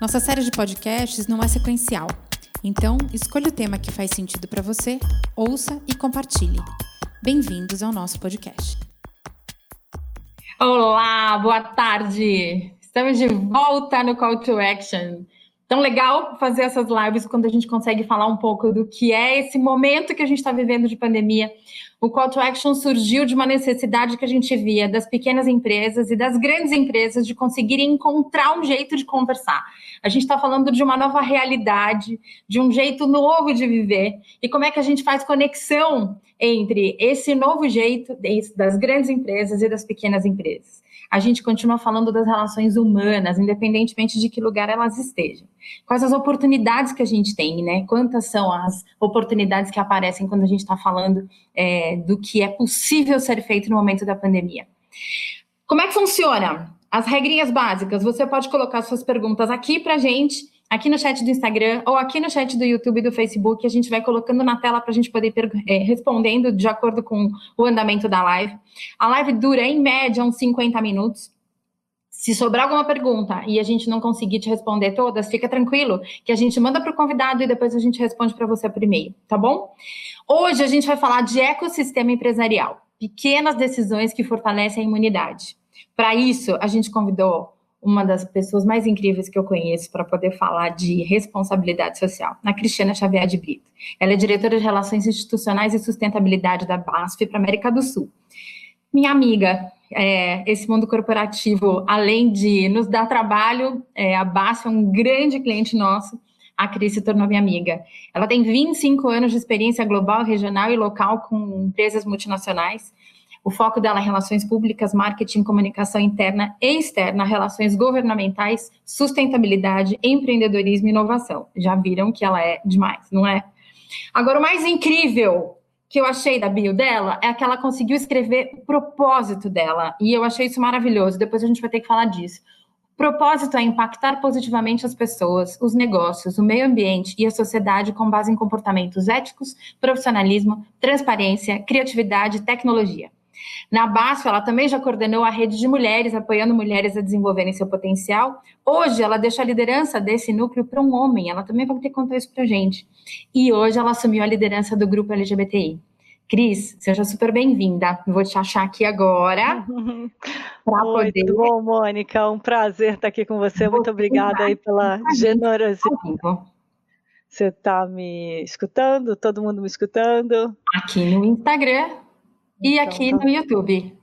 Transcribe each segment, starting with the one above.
Nossa série de podcasts não é sequencial, então escolha o tema que faz sentido para você, ouça e compartilhe. Bem-vindos ao nosso podcast. Olá, boa tarde! Estamos de volta no Call to Action. Tão legal fazer essas lives quando a gente consegue falar um pouco do que é esse momento que a gente está vivendo de pandemia, o Call to Action surgiu de uma necessidade que a gente via das pequenas empresas e das grandes empresas de conseguirem encontrar um jeito de conversar. A gente está falando de uma nova realidade, de um jeito novo de viver. E como é que a gente faz conexão entre esse novo jeito das grandes empresas e das pequenas empresas a gente continua falando das relações humanas, independentemente de que lugar elas estejam. Quais as oportunidades que a gente tem, né? Quantas são as oportunidades que aparecem quando a gente está falando é, do que é possível ser feito no momento da pandemia? Como é que funciona? As regrinhas básicas, você pode colocar suas perguntas aqui para a gente aqui no chat do Instagram ou aqui no chat do YouTube e do Facebook. A gente vai colocando na tela para a gente poder é, respondendo de acordo com o andamento da live. A live dura, em média, uns 50 minutos. Se sobrar alguma pergunta e a gente não conseguir te responder todas, fica tranquilo que a gente manda para o convidado e depois a gente responde para você por e-mail, tá bom? Hoje a gente vai falar de ecossistema empresarial, pequenas decisões que fortalecem a imunidade. Para isso, a gente convidou uma das pessoas mais incríveis que eu conheço para poder falar de responsabilidade social, a Cristiana Xavier de Brito. Ela é diretora de Relações Institucionais e Sustentabilidade da BASF para América do Sul. Minha amiga, é, esse mundo corporativo, além de nos dar trabalho, é, a BASF é um grande cliente nosso, a Cris se tornou minha amiga. Ela tem 25 anos de experiência global, regional e local com empresas multinacionais. O foco dela é relações públicas, marketing, comunicação interna e externa, relações governamentais, sustentabilidade, empreendedorismo e inovação. Já viram que ela é demais, não é? Agora, o mais incrível que eu achei da bio dela é que ela conseguiu escrever o propósito dela. E eu achei isso maravilhoso. Depois a gente vai ter que falar disso. O propósito é impactar positivamente as pessoas, os negócios, o meio ambiente e a sociedade com base em comportamentos éticos, profissionalismo, transparência, criatividade e tecnologia. Na BASF, ela também já coordenou a rede de mulheres, apoiando mulheres a desenvolverem seu potencial. Hoje, ela deixa a liderança desse núcleo para um homem, ela também vai ter que contar isso para a gente. E hoje, ela assumiu a liderança do grupo LGBTI. Cris, seja super bem-vinda. Vou te achar aqui agora. Muito poder... bom, Mônica. Um prazer estar aqui com você. Muito obrigada aí pela generosidade. Você está me escutando? Todo mundo me escutando? Aqui no Instagram e então, aqui tá... no YouTube.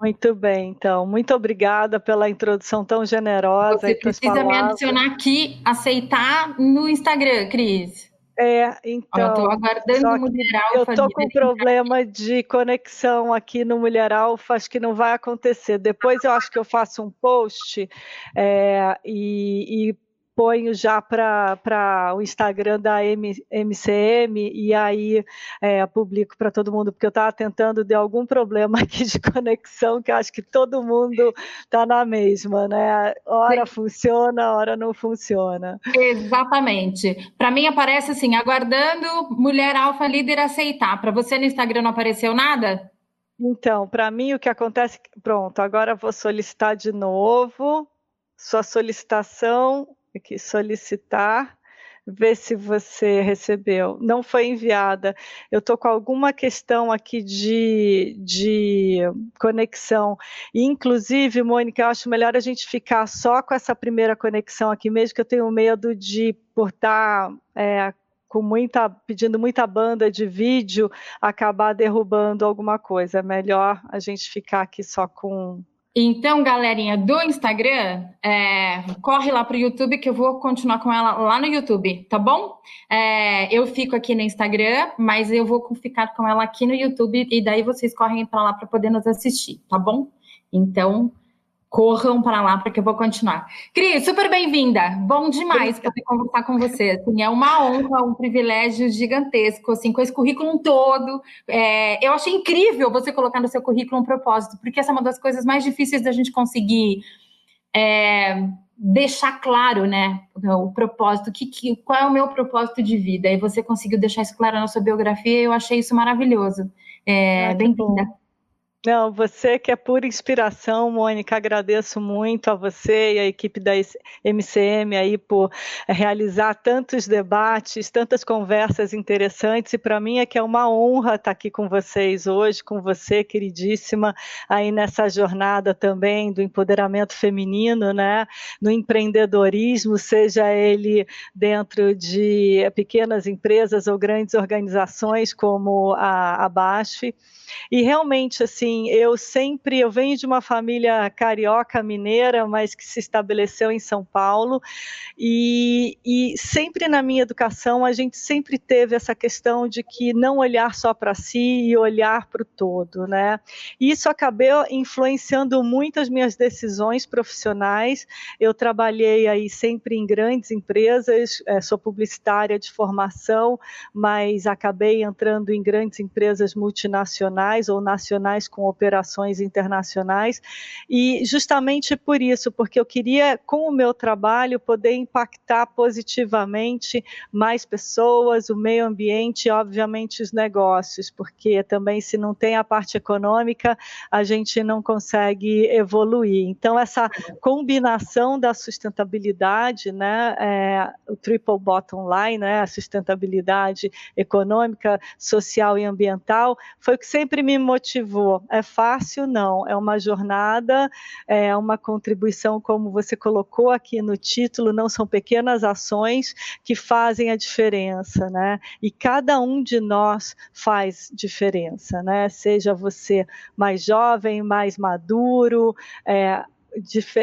Muito bem, então. Muito obrigada pela introdução tão generosa. Você precisa me adicionar aqui, aceitar no Instagram, Cris. É, então. Eu estou aguardando o Mulher Alfa. Eu estou com problema de conexão aqui no Mulher Alfa, acho que não vai acontecer. Depois eu acho que eu faço um post é, e, e ponho já para o Instagram da M, MCM e aí é, publico para todo mundo, porque eu estava tentando de algum problema aqui de conexão, que acho que todo mundo está na mesma, né? Hora Sim. funciona, hora não funciona. Exatamente. Para mim aparece assim, aguardando mulher alfa líder aceitar. Para você no Instagram não apareceu nada? Então, para mim o que acontece, pronto, agora vou solicitar de novo. Sua solicitação aqui, solicitar, ver se você recebeu. Não foi enviada. Eu estou com alguma questão aqui de, de conexão. inclusive, Mônica, eu acho melhor a gente ficar só com essa primeira conexão aqui mesmo, que eu tenho medo de, por estar é, com muita, pedindo muita banda de vídeo, acabar derrubando alguma coisa. É melhor a gente ficar aqui só com então, galerinha do Instagram, é, corre lá para o YouTube que eu vou continuar com ela lá no YouTube, tá bom? É, eu fico aqui no Instagram, mas eu vou ficar com ela aqui no YouTube e daí vocês correm para lá para poder nos assistir, tá bom? Então, corram para lá porque eu vou continuar. Cris, super bem-vinda. Bom demais poder conversar com você. Assim, é uma honra, um privilégio gigantesco, assim, com esse currículo todo. É, eu achei incrível você colocar no seu currículo um propósito, porque essa é uma das coisas mais difíceis da gente conseguir é, deixar claro, né, o propósito, que, que, qual é o meu propósito de vida. E você conseguiu deixar isso claro na sua biografia. Eu achei isso maravilhoso. É, ah, bem-vinda. Não, você que é pura inspiração, Mônica, agradeço muito a você e a equipe da MCM aí por realizar tantos debates, tantas conversas interessantes, e para mim é que é uma honra estar aqui com vocês hoje, com você, queridíssima, aí nessa jornada também do empoderamento feminino, né, no empreendedorismo, seja ele dentro de pequenas empresas ou grandes organizações como a, a BASF, e realmente, assim, eu sempre, eu venho de uma família carioca mineira, mas que se estabeleceu em São Paulo, e, e sempre na minha educação a gente sempre teve essa questão de que não olhar só para si e olhar para o todo, né? E isso acabou influenciando muito as minhas decisões profissionais. Eu trabalhei aí sempre em grandes empresas, é, sou publicitária de formação, mas acabei entrando em grandes empresas multinacionais ou nacionais com operações internacionais, e justamente por isso, porque eu queria, com o meu trabalho, poder impactar positivamente mais pessoas, o meio ambiente e, obviamente, os negócios, porque também, se não tem a parte econômica, a gente não consegue evoluir. Então, essa combinação da sustentabilidade, né, é, o triple bottom line, né, a sustentabilidade econômica, social e ambiental, foi o que sempre me motivou. É fácil? Não. É uma jornada, é uma contribuição, como você colocou aqui no título, não são pequenas ações que fazem a diferença, né? E cada um de nós faz diferença, né? Seja você mais jovem, mais maduro, é,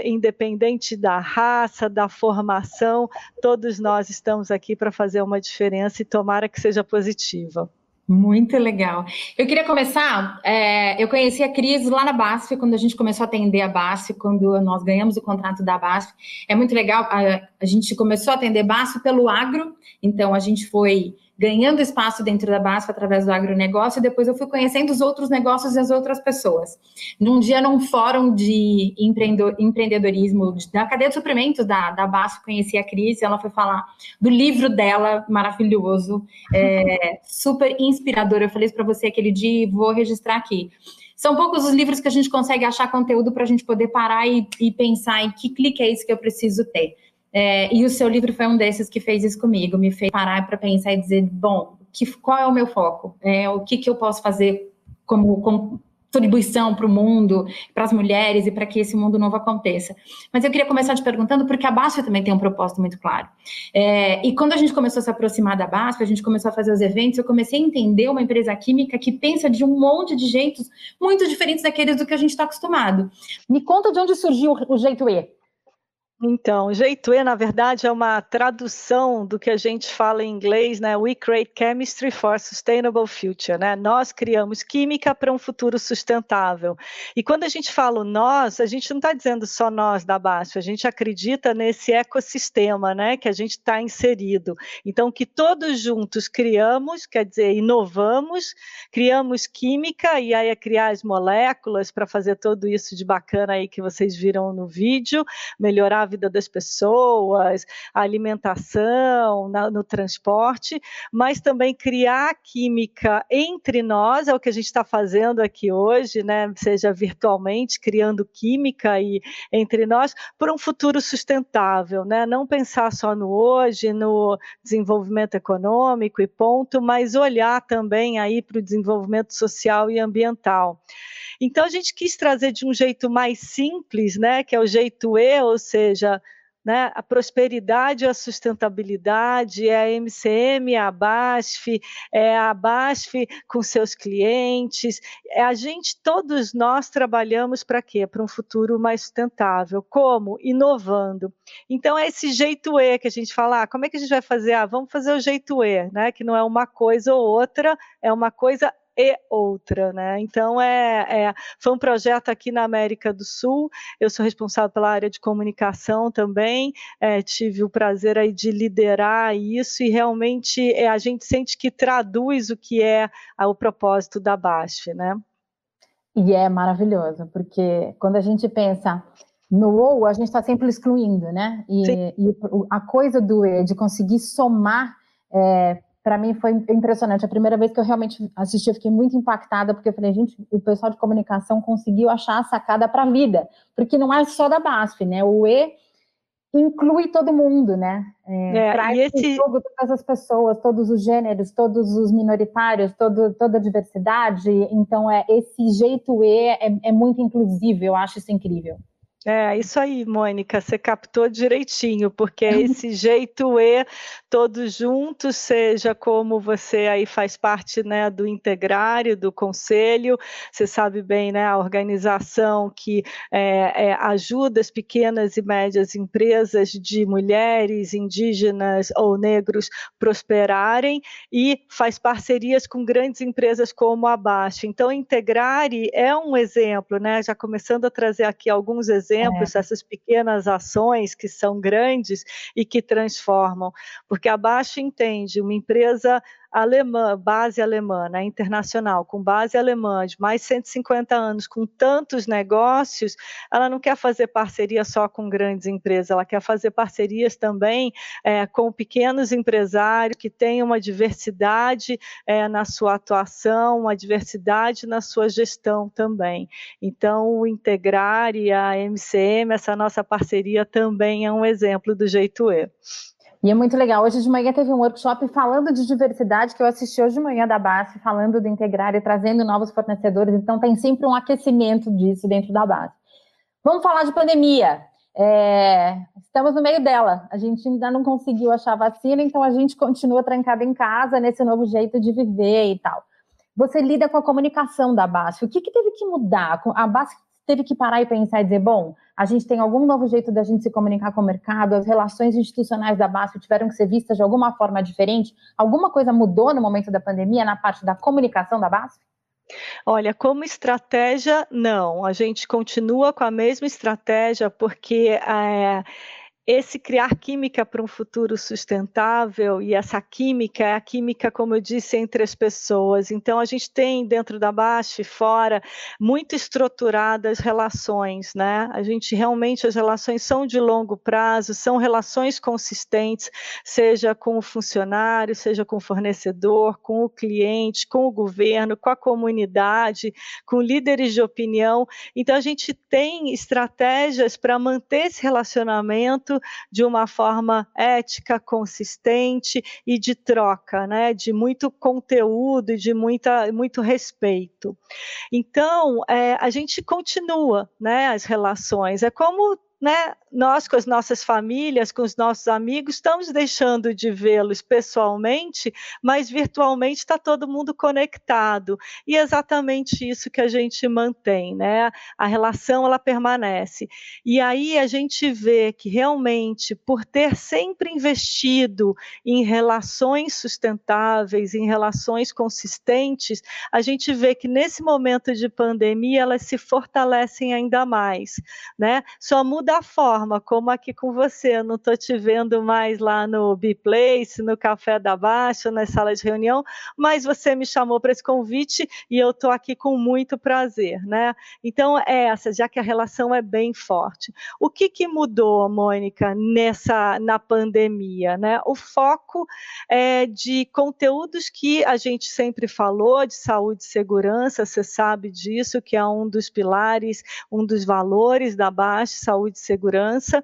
independente da raça, da formação, todos nós estamos aqui para fazer uma diferença e tomara que seja positiva. Muito legal. Eu queria começar. É, eu conheci a Cris lá na BASF, quando a gente começou a atender a BASF, quando nós ganhamos o contrato da BASF. É muito legal. A, a gente começou a atender BASF pelo agro, então a gente foi ganhando espaço dentro da BASF através do agronegócio, e depois eu fui conhecendo os outros negócios e as outras pessoas. Num dia, num fórum de empreendedorismo da cadeia de suprimentos da, da BASF, conheci a Cris, e ela foi falar do livro dela, maravilhoso, é, super inspirador. Eu falei isso para você aquele dia e vou registrar aqui. São poucos os livros que a gente consegue achar conteúdo para a gente poder parar e, e pensar em que clique é isso que eu preciso ter. É, e o seu livro foi um desses que fez isso comigo, me fez parar para pensar e dizer, bom, que, qual é o meu foco? É, o que, que eu posso fazer como, como contribuição para o mundo, para as mulheres e para que esse mundo novo aconteça. Mas eu queria começar te perguntando, porque a BASF também tem um propósito muito claro. É, e quando a gente começou a se aproximar da BASF, a gente começou a fazer os eventos, eu comecei a entender uma empresa química que pensa de um monte de jeitos muito diferentes daqueles do que a gente está acostumado. Me conta de onde surgiu o jeito E. Então, jeito E, na verdade, é uma tradução do que a gente fala em inglês, né? We create chemistry for sustainable future, né? Nós criamos química para um futuro sustentável. E quando a gente fala nós, a gente não está dizendo só nós da BASF, a gente acredita nesse ecossistema, né? Que a gente está inserido. Então, que todos juntos criamos, quer dizer, inovamos, criamos química e aí é criar as moléculas para fazer tudo isso de bacana aí que vocês viram no vídeo, melhorar vida das pessoas, a alimentação, na, no transporte, mas também criar química entre nós, é o que a gente está fazendo aqui hoje, né? seja virtualmente, criando química e, entre nós, por um futuro sustentável, né? não pensar só no hoje, no desenvolvimento econômico e ponto, mas olhar também aí para o desenvolvimento social e ambiental. Então a gente quis trazer de um jeito mais simples, né, que é o jeito E, ou seja, né, a prosperidade a sustentabilidade, é a MCM, é a BASF, é a BASF com seus clientes, é a gente, todos nós trabalhamos para quê? Para um futuro mais sustentável. Como? Inovando. Então é esse jeito E que a gente fala, ah, como é que a gente vai fazer? Ah, vamos fazer o jeito E, né, que não é uma coisa ou outra, é uma coisa e outra, né? Então é, é, foi um projeto aqui na América do Sul. Eu sou responsável pela área de comunicação também. É, tive o prazer aí de liderar isso e realmente é, a gente sente que traduz o que é o propósito da BASF, né? E é maravilhoso, porque quando a gente pensa no ou, a gente está sempre excluindo, né? E, e, a coisa do E, de conseguir somar, é, para mim foi impressionante. A primeira vez que eu realmente assisti, eu fiquei muito impactada, porque eu falei, gente, o pessoal de comunicação conseguiu achar a sacada para a vida, porque não é só da BASF, né? O E inclui todo mundo, né? É, é, traz e esse... jogo todas as pessoas, todos os gêneros, todos os minoritários, todo, toda a diversidade. Então, é esse jeito E é, é muito inclusivo, eu acho isso incrível. É, isso aí, Mônica, você captou direitinho, porque é esse jeito E, todos juntos, seja como você aí faz parte né, do integrário, do conselho, você sabe bem, né, a organização que é, é, ajuda as pequenas e médias empresas de mulheres, indígenas ou negros prosperarem e faz parcerias com grandes empresas como a Baixa. Então, Integrare é um exemplo, né, já começando a trazer aqui alguns exemplos, exemplos, é. essas pequenas ações que são grandes e que transformam, porque a Baixa entende uma empresa alemã, base alemã, né, internacional, com base alemã de mais 150 anos, com tantos negócios, ela não quer fazer parceria só com grandes empresas, ela quer fazer parcerias também é, com pequenos empresários que têm uma diversidade é, na sua atuação, uma diversidade na sua gestão também. Então, o Integrar e a MCM, essa nossa parceria também é um exemplo do jeito E. E é muito legal. Hoje de manhã teve um workshop falando de diversidade que eu assisti hoje de manhã da base, falando do integrar e trazendo novos fornecedores. Então tem sempre um aquecimento disso dentro da base. Vamos falar de pandemia. É, estamos no meio dela. A gente ainda não conseguiu achar vacina, então a gente continua trancado em casa nesse novo jeito de viver e tal. Você lida com a comunicação da base. O que, que teve que mudar? A base teve que parar e pensar e dizer, bom, a gente tem algum novo jeito da gente se comunicar com o mercado, as relações institucionais da BASF tiveram que ser vistas de alguma forma diferente? Alguma coisa mudou no momento da pandemia na parte da comunicação da BASF? Olha, como estratégia, não. A gente continua com a mesma estratégia, porque é, esse criar química para um futuro sustentável e essa química é a química, como eu disse, entre as pessoas. Então a gente tem dentro da Baixa e fora muito estruturadas relações, né? A gente realmente as relações são de longo prazo, são relações consistentes, seja com o funcionário, seja com o fornecedor, com o cliente, com o governo, com a comunidade, com líderes de opinião. Então a gente tem estratégias para manter esse relacionamento de uma forma ética, consistente e de troca, né, de muito conteúdo e de muita, muito respeito. Então, é, a gente continua né, as relações. É como né, nós com as nossas famílias, com os nossos amigos, estamos deixando de vê-los pessoalmente, mas virtualmente está todo mundo conectado. E é exatamente isso que a gente mantém, né? A relação ela permanece. E aí a gente vê que realmente, por ter sempre investido em relações sustentáveis, em relações consistentes, a gente vê que nesse momento de pandemia elas se fortalecem ainda mais, né? Só muda a forma como aqui com você. Não estou te vendo mais lá no B-Place, no Café da Baixa, nas salas de reunião, mas você me chamou para esse convite e eu estou aqui com muito prazer, né? Então, é essa, já que a relação é bem forte. O que, que mudou, Mônica, nessa, na pandemia, né? O foco é de conteúdos que a gente sempre falou, de saúde e segurança, você sabe disso, que é um dos pilares, um dos valores da Baixa, saúde e segurança, segurança.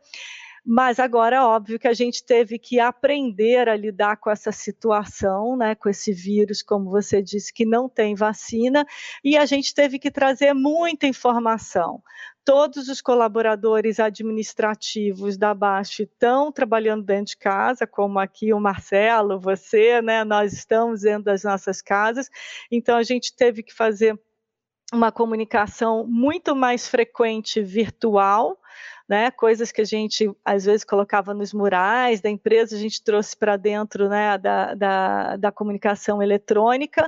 Mas agora, óbvio que a gente teve que aprender a lidar com essa situação, né, com esse vírus, como você disse, que não tem vacina, e a gente teve que trazer muita informação. Todos os colaboradores administrativos da Baixo estão trabalhando dentro de casa, como aqui o Marcelo, você, né, nós estamos dentro das nossas casas, então a gente teve que fazer uma comunicação muito mais frequente virtual, né? Coisas que a gente às vezes colocava nos murais da empresa, a gente trouxe para dentro, né, da, da, da comunicação eletrônica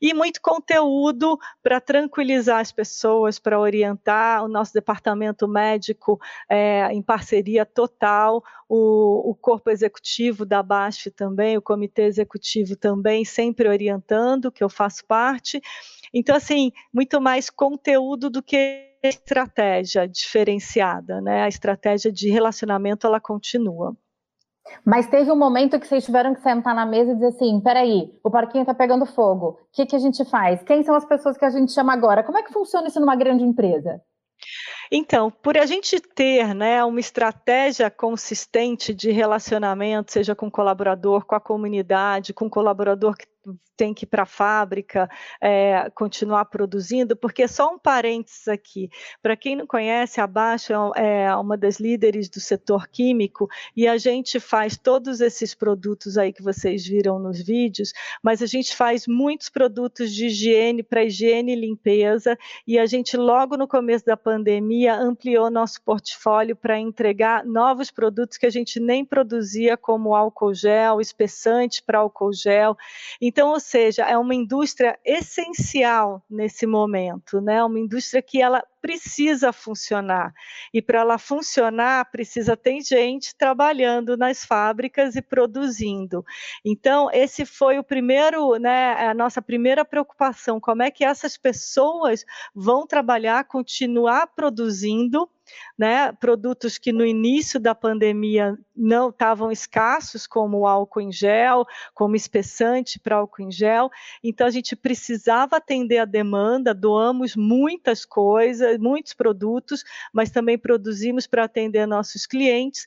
e muito conteúdo para tranquilizar as pessoas, para orientar o nosso departamento médico é, em parceria total, o, o corpo executivo da BASF também, o comitê executivo também, sempre orientando, que eu faço parte. Então, assim, muito mais conteúdo do que estratégia diferenciada, né? A estratégia de relacionamento ela continua. Mas teve um momento que vocês tiveram que sentar na mesa e dizer assim: peraí, o parquinho está pegando fogo. O que, que a gente faz? Quem são as pessoas que a gente chama agora? Como é que funciona isso numa grande empresa? Então, por a gente ter né, uma estratégia consistente de relacionamento, seja com o colaborador, com a comunidade, com o colaborador que tem que ir para a fábrica, é, continuar produzindo, porque só um parênteses aqui, para quem não conhece, a Baixa é, é uma das líderes do setor químico e a gente faz todos esses produtos aí que vocês viram nos vídeos, mas a gente faz muitos produtos de higiene para higiene e limpeza e a gente logo no começo da pandemia ampliou nosso portfólio para entregar novos produtos que a gente nem produzia, como álcool gel, espessante para álcool gel. Então, ou seja, é uma indústria essencial nesse momento, né? Uma indústria que ela precisa funcionar. E para ela funcionar, precisa ter gente trabalhando nas fábricas e produzindo. Então, esse foi o primeiro, né, a nossa primeira preocupação, como é que essas pessoas vão trabalhar, continuar produzindo né, produtos que no início da pandemia não estavam escassos, como álcool em gel, como espessante para álcool em gel. Então a gente precisava atender a demanda, doamos muitas coisas, muitos produtos, mas também produzimos para atender nossos clientes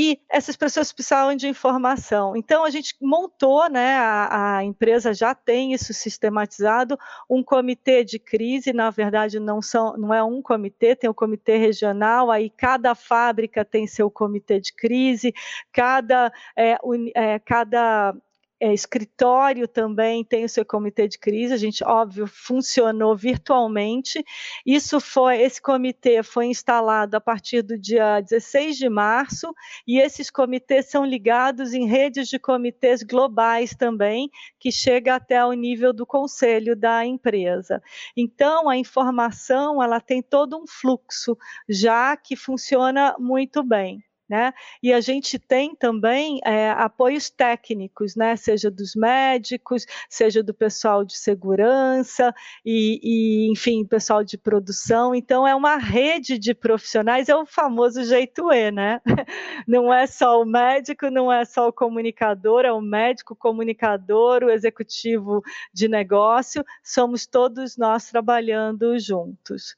e essas pessoas precisavam de informação. Então, a gente montou, né, a, a, empresa já tem isso sistematizado, um comitê de crise, na verdade, não, são, não é um comitê, tem o um comitê regional, aí cada fábrica tem seu comitê de crise, cada, é, un, é, cada é, escritório também tem o seu comitê de crise, a gente, óbvio, funcionou virtualmente. Isso foi, esse comitê foi instalado a partir do dia 16 de março, e esses comitês são ligados em redes de comitês globais também, que chega até o nível do conselho da empresa. Então, a informação, ela tem todo um fluxo já que funciona muito bem. Né? E a gente tem também é, apoios técnicos, né? seja dos médicos, seja do pessoal de segurança e, e, enfim, pessoal de produção. Então, é uma rede de profissionais, é o famoso jeito E, né? Não é só o médico, não é só o comunicador, é o médico, o comunicador, o executivo de negócio, somos todos nós trabalhando juntos.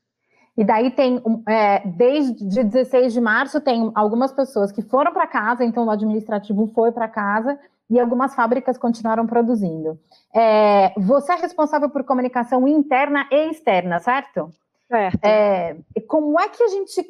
E daí tem, é, desde 16 de março, tem algumas pessoas que foram para casa, então o administrativo foi para casa, e algumas fábricas continuaram produzindo. É, você é responsável por comunicação interna e externa, certo? Certo. É, como é que a gente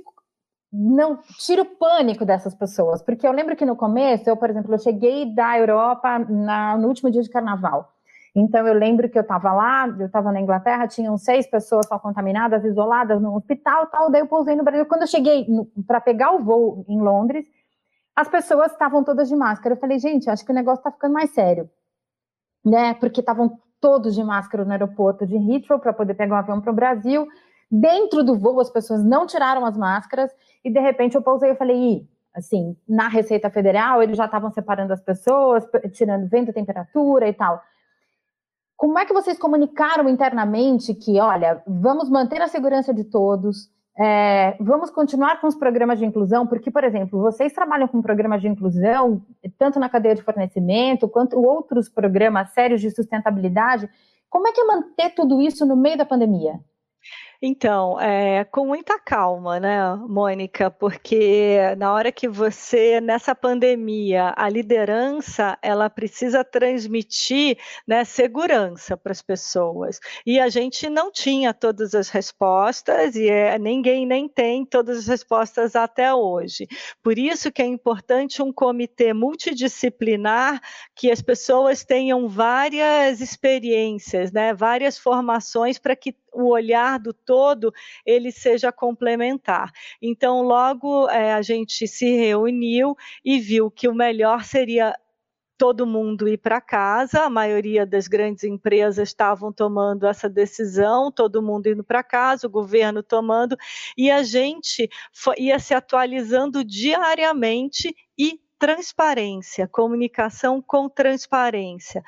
não tira o pânico dessas pessoas? Porque eu lembro que no começo, eu, por exemplo, eu cheguei da Europa na, no último dia de carnaval. Então, eu lembro que eu estava lá, eu estava na Inglaterra, tinham seis pessoas só contaminadas, isoladas no hospital tal. Daí eu pousei no Brasil. Quando eu cheguei para pegar o voo em Londres, as pessoas estavam todas de máscara. Eu falei, gente, acho que o negócio está ficando mais sério, né? Porque estavam todos de máscara no aeroporto de Heathrow para poder pegar um avião para o Brasil. Dentro do voo, as pessoas não tiraram as máscaras e de repente eu pousei e falei, Ih, assim, na Receita Federal, eles já estavam separando as pessoas, tirando vento, temperatura e tal. Como é que vocês comunicaram internamente que, olha, vamos manter a segurança de todos, é, vamos continuar com os programas de inclusão, porque, por exemplo, vocês trabalham com programas de inclusão, tanto na cadeia de fornecimento, quanto outros programas sérios de sustentabilidade. Como é que é manter tudo isso no meio da pandemia? Então, é, com muita calma, né, Mônica? Porque na hora que você, nessa pandemia, a liderança, ela precisa transmitir né, segurança para as pessoas. E a gente não tinha todas as respostas, e é, ninguém nem tem todas as respostas até hoje. Por isso que é importante um comitê multidisciplinar, que as pessoas tenham várias experiências, né, várias formações para que o olhar do todo ele seja complementar. Então, logo é, a gente se reuniu e viu que o melhor seria todo mundo ir para casa, a maioria das grandes empresas estavam tomando essa decisão, todo mundo indo para casa, o governo tomando, e a gente ia se atualizando diariamente e transparência, comunicação com transparência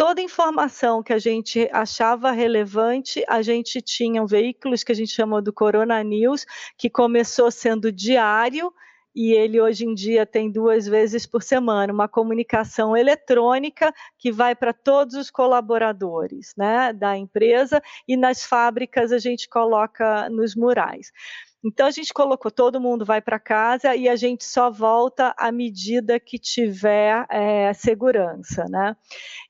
toda informação que a gente achava relevante, a gente tinha um veículos que a gente chamou do Corona News, que começou sendo diário, e ele hoje em dia tem duas vezes por semana uma comunicação eletrônica que vai para todos os colaboradores né, da empresa e nas fábricas a gente coloca nos murais. Então a gente colocou, todo mundo vai para casa e a gente só volta à medida que tiver é, segurança, né?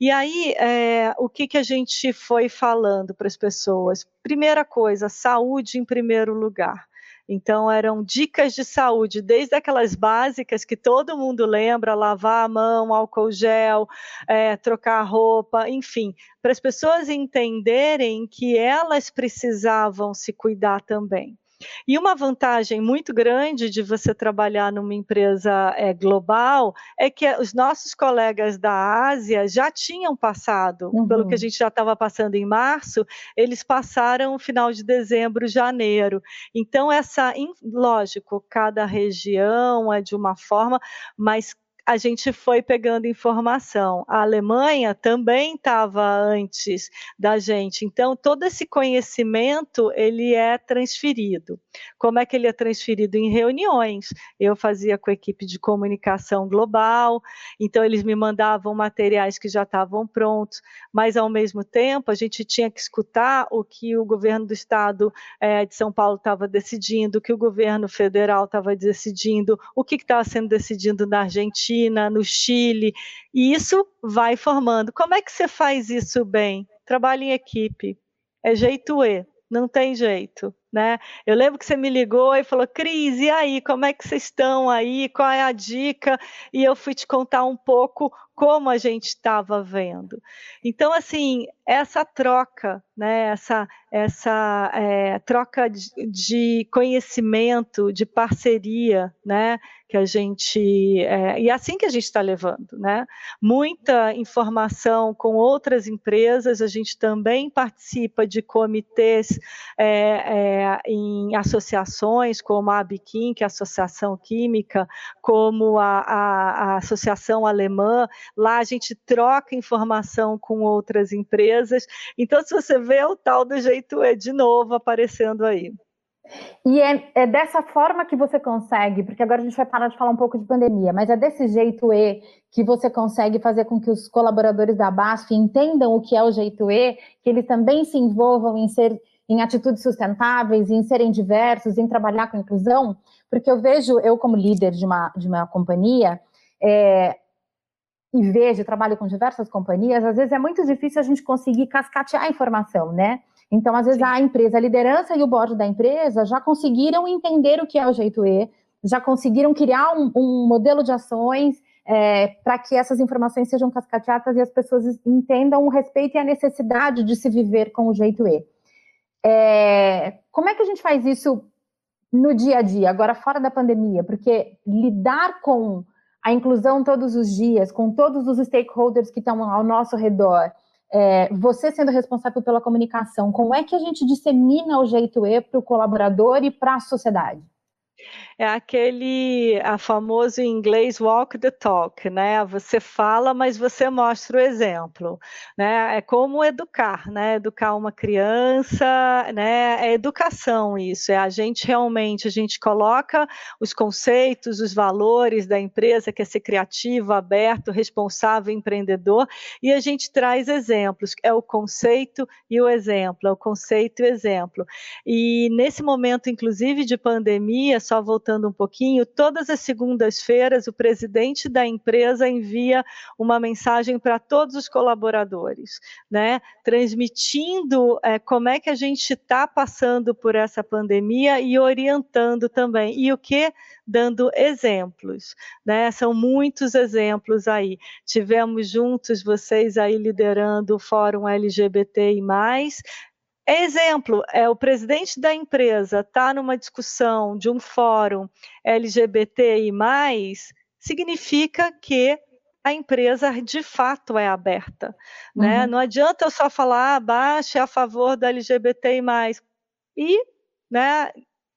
E aí é, o que, que a gente foi falando para as pessoas? Primeira coisa, saúde em primeiro lugar. Então, eram dicas de saúde, desde aquelas básicas que todo mundo lembra: lavar a mão, álcool gel, é, trocar roupa, enfim, para as pessoas entenderem que elas precisavam se cuidar também. E uma vantagem muito grande de você trabalhar numa empresa é, global é que os nossos colegas da Ásia já tinham passado, uhum. pelo que a uhum. gente já estava passando em março, eles passaram final de dezembro, janeiro. Então, essa, lógico, cada região é de uma forma, mas a gente foi pegando informação. A Alemanha também estava antes da gente, então todo esse conhecimento ele é transferido. Como é que ele é transferido em reuniões? Eu fazia com a equipe de comunicação global, então eles me mandavam materiais que já estavam prontos, mas ao mesmo tempo a gente tinha que escutar o que o governo do estado é, de São Paulo estava decidindo, o que o governo federal estava decidindo, o que estava sendo decidido na Argentina Argentina, no Chile, e isso vai formando. Como é que você faz isso bem? Trabalho em equipe, é jeito E, não tem jeito. Né? Eu lembro que você me ligou e falou, Cris, e aí, como é que vocês estão aí? Qual é a dica? E eu fui te contar um pouco como a gente estava vendo. Então, assim, essa troca, né, essa, essa é, troca de, de, conhecimento, de parceria, né, que a gente é, e é assim que a gente está levando, né? Muita informação com outras empresas. A gente também participa de comitês é, é em associações, como a Abiquim, que é a Associação Química, como a, a, a Associação Alemã. Lá a gente troca informação com outras empresas. Então, se você vê o tal do jeito é de novo aparecendo aí. E é, é, dessa forma que você consegue, porque agora a gente vai parar de falar um pouco de pandemia, mas é desse jeito E que você consegue fazer com que os colaboradores da BASF entendam o que é o jeito E, que eles também se envolvam em ser em atitudes sustentáveis, em serem diversos, em trabalhar com inclusão, porque eu vejo, eu como líder de uma, de uma companhia, é, e vejo, trabalho com diversas companhias, às vezes é muito difícil a gente conseguir cascatear a informação, né? Então, às vezes, Sim. a empresa, a liderança e o board da empresa já conseguiram entender o que é o jeito E, já conseguiram criar um, um modelo de ações é, para que essas informações sejam cascateadas e as pessoas entendam o respeito e a necessidade de se viver com o jeito E. É, como é que a gente faz isso no dia a dia, agora fora da pandemia? Porque lidar com a inclusão todos os dias, com todos os stakeholders que estão ao nosso redor, é, você sendo responsável pela comunicação, como é que a gente dissemina o jeito E para o colaborador e para a sociedade? É aquele a famoso em inglês walk the talk, né? Você fala, mas você mostra o exemplo, né? É como educar, né? Educar uma criança, né? É educação isso. É a gente realmente a gente coloca os conceitos, os valores da empresa, que é ser criativo, aberto, responsável, empreendedor, e a gente traz exemplos. É o conceito e o exemplo, é o conceito e o exemplo. E nesse momento, inclusive de pandemia, só voltando um pouquinho, todas as segundas-feiras o presidente da empresa envia uma mensagem para todos os colaboradores, né, transmitindo é, como é que a gente está passando por essa pandemia e orientando também. E o que? Dando exemplos, né? São muitos exemplos aí. Tivemos juntos vocês aí liderando o Fórum LGBTI+, é exemplo, é o presidente da empresa está numa discussão de um fórum LGBTI+, significa que a empresa de fato é aberta, né? Uhum. Não adianta eu só falar, ah, baixe a favor da LGBTI+, e, né,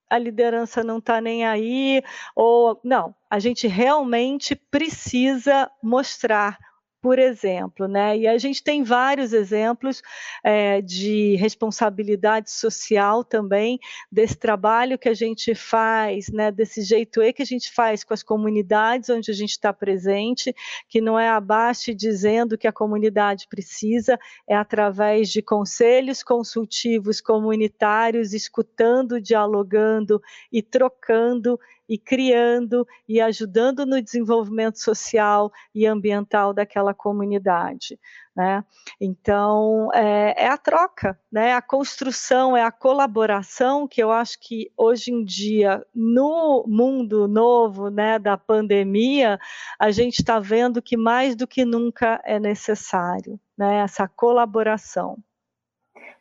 a liderança não está nem aí, ou não, a gente realmente precisa mostrar por exemplo, né? E a gente tem vários exemplos é, de responsabilidade social também, desse trabalho que a gente faz, né? Desse jeito E que a gente faz com as comunidades onde a gente está presente, que não é abaixo dizendo que a comunidade precisa, é através de conselhos consultivos comunitários, escutando, dialogando e trocando e criando e ajudando no desenvolvimento social e ambiental daquela comunidade. Né? Então, é, é, a troca, né? a construção, é a colaboração que eu acho que hoje em dia, no mundo novo né, da pandemia, a gente está vendo que mais do que nunca é necessário né, essa colaboração.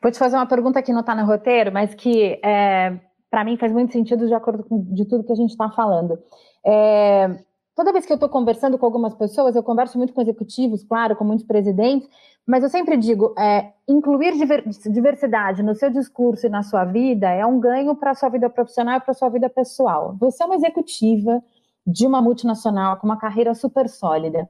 Vou te fazer uma pergunta que não está no roteiro, mas que é, para mim faz muito sentido de acordo com de tudo que a gente está falando. É, toda vez que eu estou conversando com algumas pessoas, eu converso muito com executivos, claro, com muitos presidentes, mas eu sempre digo, é, incluir diversidade no seu discurso e na sua vida é um ganho para a sua vida profissional e para a sua vida pessoal. Você é uma executiva de uma multinacional com uma carreira super sólida.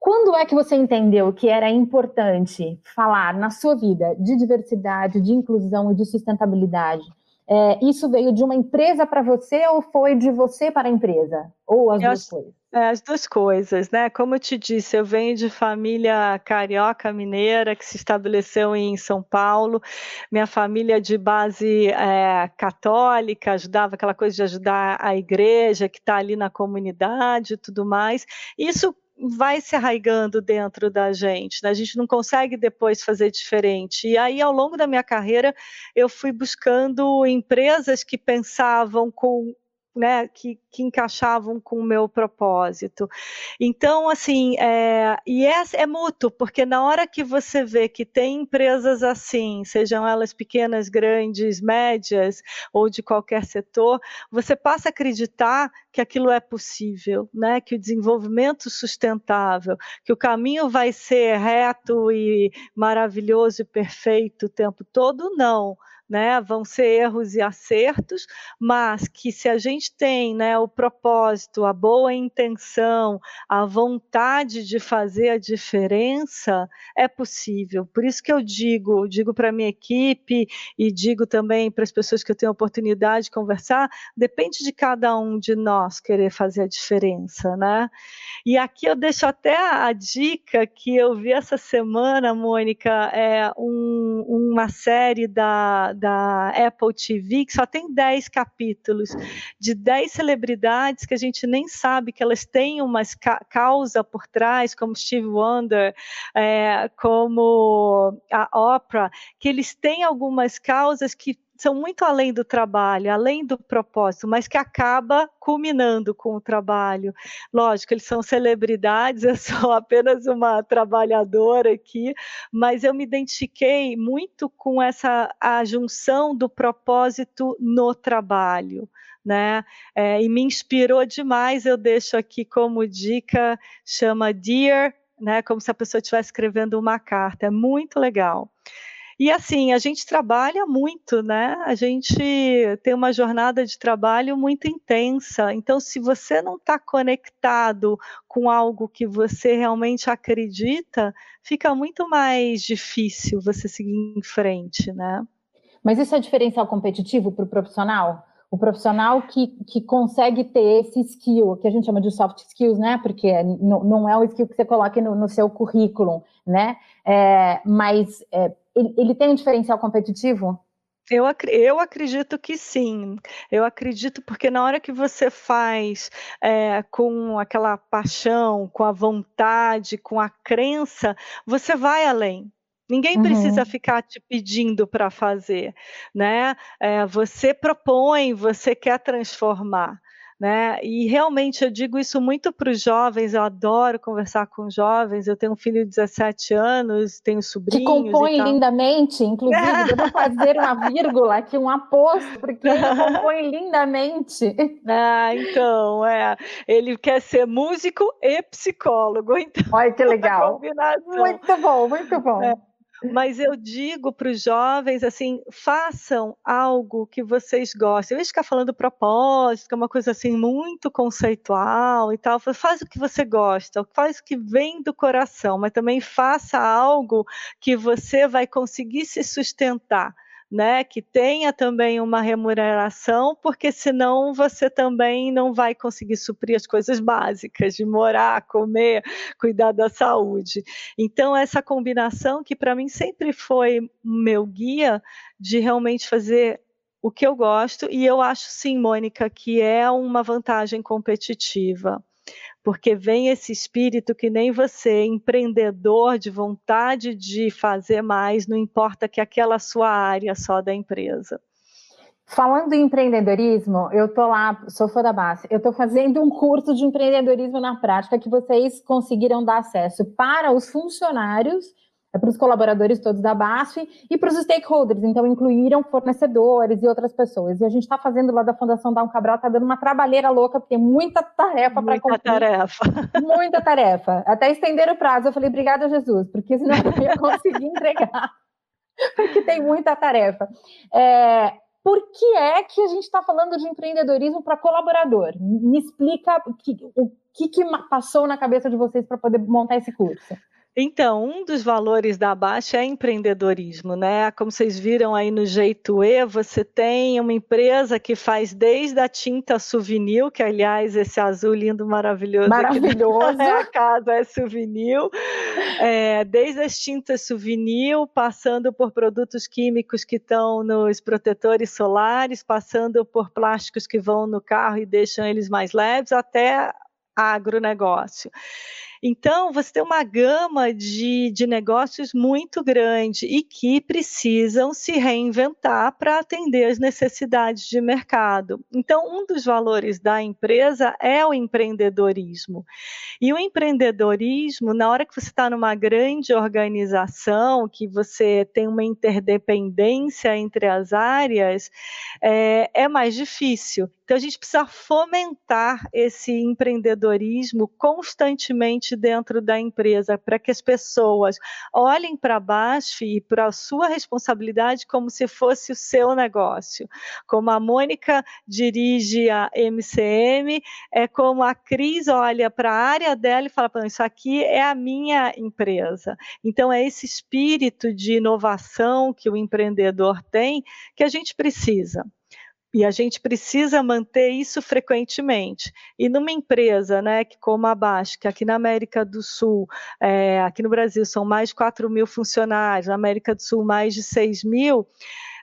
Quando é que você entendeu que era importante falar na sua vida de diversidade, de inclusão e de sustentabilidade? É, isso veio de uma empresa para você ou foi de você para a empresa? Ou as eu duas coisas? É, as duas coisas, né? Como eu te disse, eu venho de família carioca mineira que se estabeleceu em São Paulo. Minha família é de base é, católica, ajudava aquela coisa de ajudar a igreja que está ali na comunidade e tudo mais. Isso vai se arraigando dentro da gente, né? a gente não consegue depois fazer diferente. E aí, ao longo da minha carreira, eu fui buscando empresas que pensavam com né, que, que encaixavam com o meu propósito. Então, assim, é, e é, é mútuo, porque na hora que você vê que tem empresas assim, sejam elas pequenas, grandes, médias ou de qualquer setor, você passa a acreditar que aquilo é possível, né, que o desenvolvimento sustentável, que o caminho vai ser reto e maravilhoso e perfeito o tempo todo, não né? Vão ser erros e acertos, mas que se a gente tem, né, o propósito, a boa intenção, a vontade de fazer a diferença, é possível. Por isso que eu digo, digo para minha equipe e digo também para as pessoas que eu tenho a oportunidade de conversar, depende de cada um de nós querer fazer a diferença, né? E aqui eu deixo até a dica que eu vi essa semana, Mônica, é um, uma série da da Apple TV, que só tem 10 capítulos, de 10 celebridades que a gente nem sabe que elas têm uma ca causa por trás, como Steve Wonder, é, como a Oprah, que eles têm algumas causas que são muito além do trabalho, além do propósito, mas que acaba culminando com o trabalho. Lógico, eles são celebridades, eu sou apenas uma trabalhadora aqui, mas eu me identifiquei muito com essa a junção do propósito no trabalho. Né? É, e me inspirou demais. Eu deixo aqui como dica, chama Dear, né? Como se a pessoa estivesse escrevendo uma carta. É muito legal. E assim, a gente trabalha muito, né? A gente tem uma jornada de trabalho muito intensa. Então, se você não está conectado com algo que você realmente acredita, fica muito mais difícil você seguir em frente, né? Mas isso é diferencial competitivo para o profissional? O profissional que, que consegue ter esse skill, que a gente chama de soft skills, né? Porque não, não é o skill que você coloca no, no seu currículo, né? É, mas é, ele, ele tem um diferencial competitivo? Eu, eu acredito que sim. Eu acredito porque na hora que você faz é, com aquela paixão, com a vontade, com a crença, você vai além. Ninguém uhum. precisa ficar te pedindo para fazer, né? É, você propõe, você quer transformar. Né? E realmente eu digo isso muito para os jovens, eu adoro conversar com jovens. Eu tenho um filho de 17 anos, tenho sobrinhos. Que compõe lindamente, inclusive, devo fazer uma vírgula aqui, um aposto, porque ele compõe lindamente. Ah, então, é. Ele quer ser músico e psicólogo. Então, Olha que legal. Muito bom, muito bom. É. Mas eu digo para os jovens assim, façam algo que vocês gostem. Eu ficar falando propósito, que é uma coisa assim muito conceitual e tal. Faz o que você gosta, faz o que vem do coração, mas também faça algo que você vai conseguir se sustentar né, que tenha também uma remuneração, porque senão você também não vai conseguir suprir as coisas básicas de morar, comer, cuidar da saúde. Então essa combinação que para mim sempre foi meu guia de realmente fazer o que eu gosto e eu acho sim, Mônica, que é uma vantagem competitiva porque vem esse espírito que nem você, empreendedor de vontade de fazer mais, não importa que aquela sua área só da empresa. Falando em empreendedorismo, eu tô lá, sou fã da base, eu tô fazendo um curso de empreendedorismo na prática que vocês conseguiram dar acesso para os funcionários é para os colaboradores todos da BASF e para os stakeholders, então incluíram fornecedores e outras pessoas. E a gente está fazendo lá da Fundação um Cabral, está dando uma trabalheira louca, porque tem muita tarefa para cumprir. Muita tarefa. Muita tarefa. Até estender o prazo, eu falei, obrigada, Jesus, porque senão eu não ia conseguir entregar, porque tem muita tarefa. É, por que é que a gente está falando de empreendedorismo para colaborador? Me explica o que, o que, que passou na cabeça de vocês para poder montar esse curso. Então, um dos valores da Baixa é empreendedorismo, né? Como vocês viram aí no Jeito E, você tem uma empresa que faz desde a tinta souvenir, que aliás, esse azul lindo, maravilhoso. Maravilhoso. É a casa é souvenir. É, desde as tintas souvenir, passando por produtos químicos que estão nos protetores solares, passando por plásticos que vão no carro e deixam eles mais leves, até agronegócio. Então, você tem uma gama de, de negócios muito grande e que precisam se reinventar para atender as necessidades de mercado. Então, um dos valores da empresa é o empreendedorismo. E o empreendedorismo, na hora que você está numa grande organização, que você tem uma interdependência entre as áreas, é, é mais difícil. Então, a gente precisa fomentar esse empreendedorismo constantemente dentro da empresa, para que as pessoas olhem para baixo e para a sua responsabilidade como se fosse o seu negócio. Como a Mônica dirige a MCM, é como a Cris olha para a área dela e fala: Isso aqui é a minha empresa. Então, é esse espírito de inovação que o empreendedor tem que a gente precisa. E a gente precisa manter isso frequentemente. E numa empresa, né, que como a Baix, que aqui na América do Sul, é, aqui no Brasil são mais de 4 mil funcionários, na América do Sul mais de 6 mil,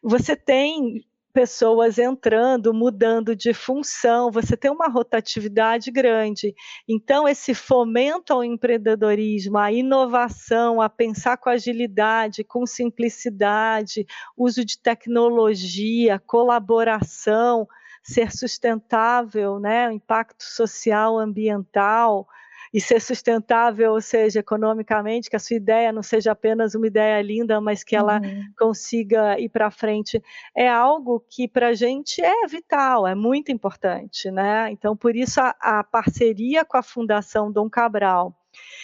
você tem pessoas entrando, mudando de função, você tem uma rotatividade grande. Então, esse fomento ao empreendedorismo, à inovação, a pensar com agilidade, com simplicidade, uso de tecnologia, colaboração, ser sustentável, né, impacto social, ambiental, e ser sustentável, ou seja, economicamente, que a sua ideia não seja apenas uma ideia linda, mas que ela uhum. consiga ir para frente, é algo que para a gente é vital, é muito importante, né? Então, por isso a, a parceria com a Fundação Dom Cabral.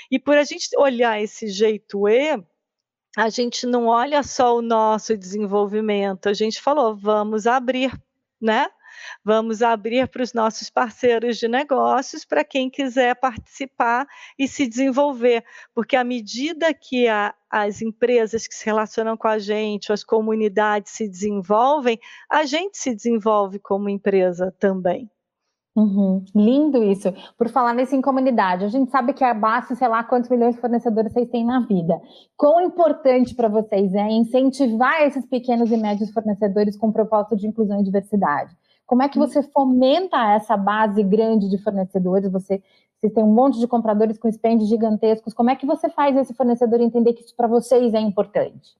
E por a gente olhar esse jeito E, a gente não olha só o nosso desenvolvimento, a gente falou, vamos abrir, né? Vamos abrir para os nossos parceiros de negócios, para quem quiser participar e se desenvolver, porque à medida que a, as empresas que se relacionam com a gente, as comunidades se desenvolvem, a gente se desenvolve como empresa também. Uhum. Lindo isso. Por falar nisso em comunidade, a gente sabe que a base, sei lá quantos milhões de fornecedores vocês têm na vida. Quão importante para vocês é incentivar esses pequenos e médios fornecedores com propósito de inclusão e diversidade? Como é que você fomenta essa base grande de fornecedores? Você, você tem um monte de compradores com expendios gigantescos. Como é que você faz esse fornecedor entender que isso para vocês é importante?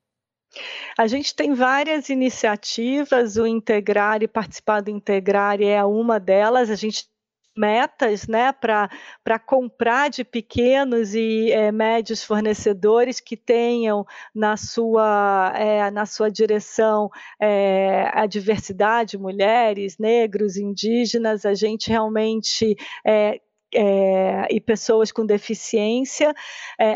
A gente tem várias iniciativas, o Integrar e participar do Integrar é uma delas. A gente metas né, para comprar de pequenos e é, médios fornecedores que tenham na sua, é, na sua direção é, a diversidade, mulheres, negros, indígenas, a gente realmente e pessoas com deficiência.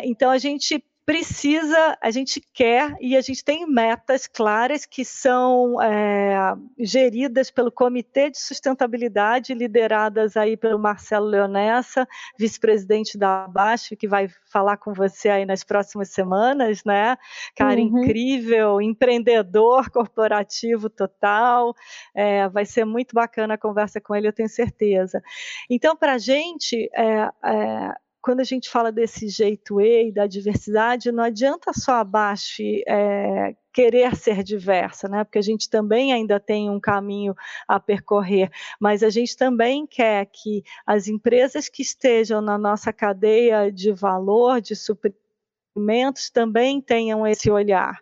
então, a gente precisa, a gente quer e a gente tem metas claras que são é, geridas pelo Comitê de Sustentabilidade, lideradas aí pelo Marcelo Leonessa, vice-presidente da Abaixo, que vai falar com você aí nas próximas semanas, né? Cara uhum. incrível, empreendedor corporativo total, é, vai ser muito bacana a conversa com ele, eu tenho certeza. Então, para a gente, é, é quando a gente fala desse jeito E e da diversidade, não adianta só abaixo é, querer ser diversa, né? Porque a gente também ainda tem um caminho a percorrer, mas a gente também quer que as empresas que estejam na nossa cadeia de valor, de suprimentos, também tenham esse olhar.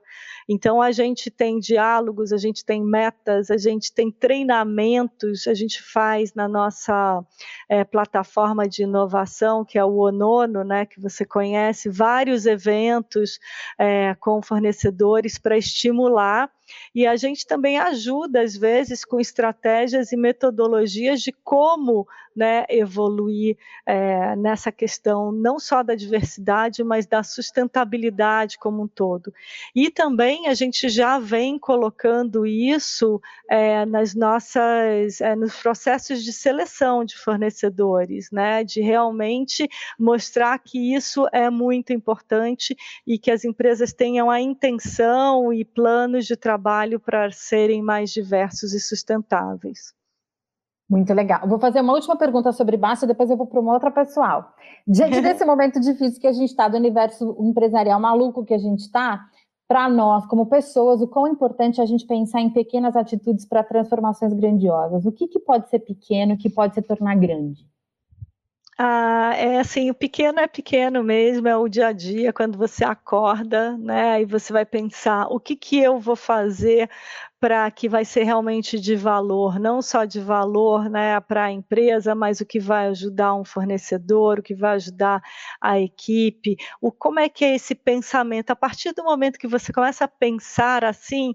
Então, a gente tem diálogos, a gente tem metas, a gente tem treinamentos, a gente faz na nossa é, plataforma de inovação, que é o ONONO, né, que você conhece, vários eventos é, com fornecedores para estimular e a gente também ajuda, às vezes, com estratégias e metodologias de como né, evoluir é, nessa questão, não só da diversidade, mas da sustentabilidade como um todo. E também a gente já vem colocando isso é, nas nossas, é, nos processos de seleção de fornecedores, né, de realmente mostrar que isso é muito importante e que as empresas tenham a intenção e planos de trabalho trabalho para serem mais diversos e sustentáveis. Muito legal. Vou fazer uma última pergunta sobre baixo, depois eu vou para uma outra pessoal. Diante desse momento difícil que a gente está, do universo empresarial maluco que a gente está, para nós, como pessoas, o quão importante é a gente pensar em pequenas atitudes para transformações grandiosas. O que, que pode ser pequeno, que pode se tornar grande? Ah, é assim, o pequeno é pequeno mesmo, é o dia a dia, quando você acorda, né? E você vai pensar o que que eu vou fazer para que vai ser realmente de valor, não só de valor né, para a empresa, mas o que vai ajudar um fornecedor, o que vai ajudar a equipe, o como é que é esse pensamento. A partir do momento que você começa a pensar assim,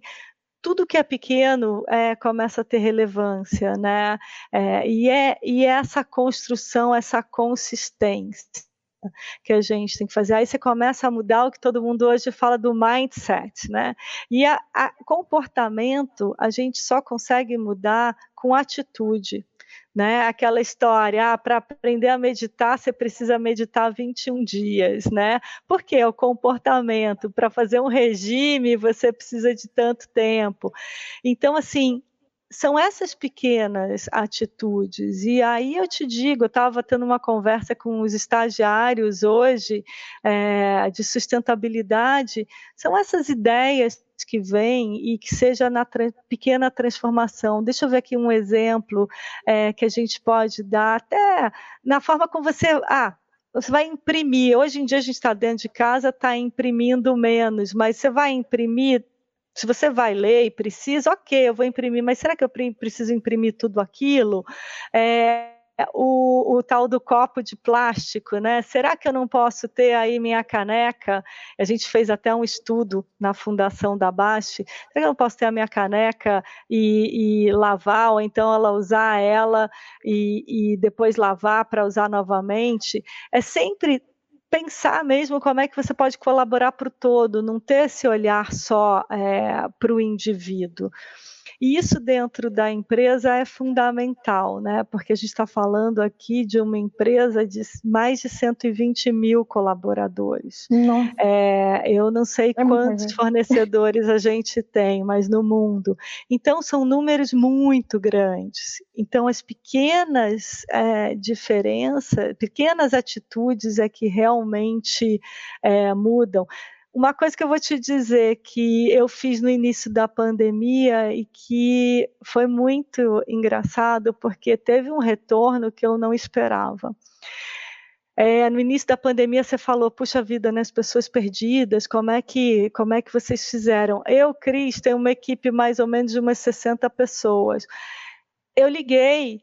tudo que é pequeno é, começa a ter relevância, né? É, e, é, e é essa construção, essa consistência que a gente tem que fazer. Aí você começa a mudar o que todo mundo hoje fala do mindset, né? E a, a comportamento a gente só consegue mudar com atitude né? Aquela história, ah, para aprender a meditar, você precisa meditar 21 dias, né? Porque é o comportamento, para fazer um regime, você precisa de tanto tempo. Então, assim, são essas pequenas atitudes. E aí eu te digo, eu estava tendo uma conversa com os estagiários hoje é, de sustentabilidade, são essas ideias que vêm e que seja na tra pequena transformação. Deixa eu ver aqui um exemplo é, que a gente pode dar, até na forma como você. Ah, você vai imprimir. Hoje em dia a gente está dentro de casa, está imprimindo menos, mas você vai imprimir se você vai ler e precisa, ok, eu vou imprimir, mas será que eu preciso imprimir tudo aquilo? É, o, o, tal do copo de plástico, né? Será que eu não posso ter aí minha caneca? A gente fez até um estudo na fundação da Baixe. Será que eu não posso ter a minha caneca e, e lavar, ou então ela usar ela e, e depois lavar para usar novamente? É sempre pensar mesmo como é que você pode colaborar para o todo, não ter esse olhar só é, para o indivíduo. E isso dentro da empresa é fundamental, né? Porque a gente está falando aqui de uma empresa de mais de 120 mil colaboradores. É, eu não sei é quantos fornecedores a gente tem, mas no mundo. Então, são números muito grandes. Então, as pequenas é, diferenças, pequenas atitudes é que realmente é, mudam. Uma coisa que eu vou te dizer que eu fiz no início da pandemia e que foi muito engraçado porque teve um retorno que eu não esperava. É, no início da pandemia você falou, puxa vida, né, as pessoas perdidas, como é que como é que vocês fizeram? Eu, Cris, tenho uma equipe mais ou menos de umas 60 pessoas. Eu liguei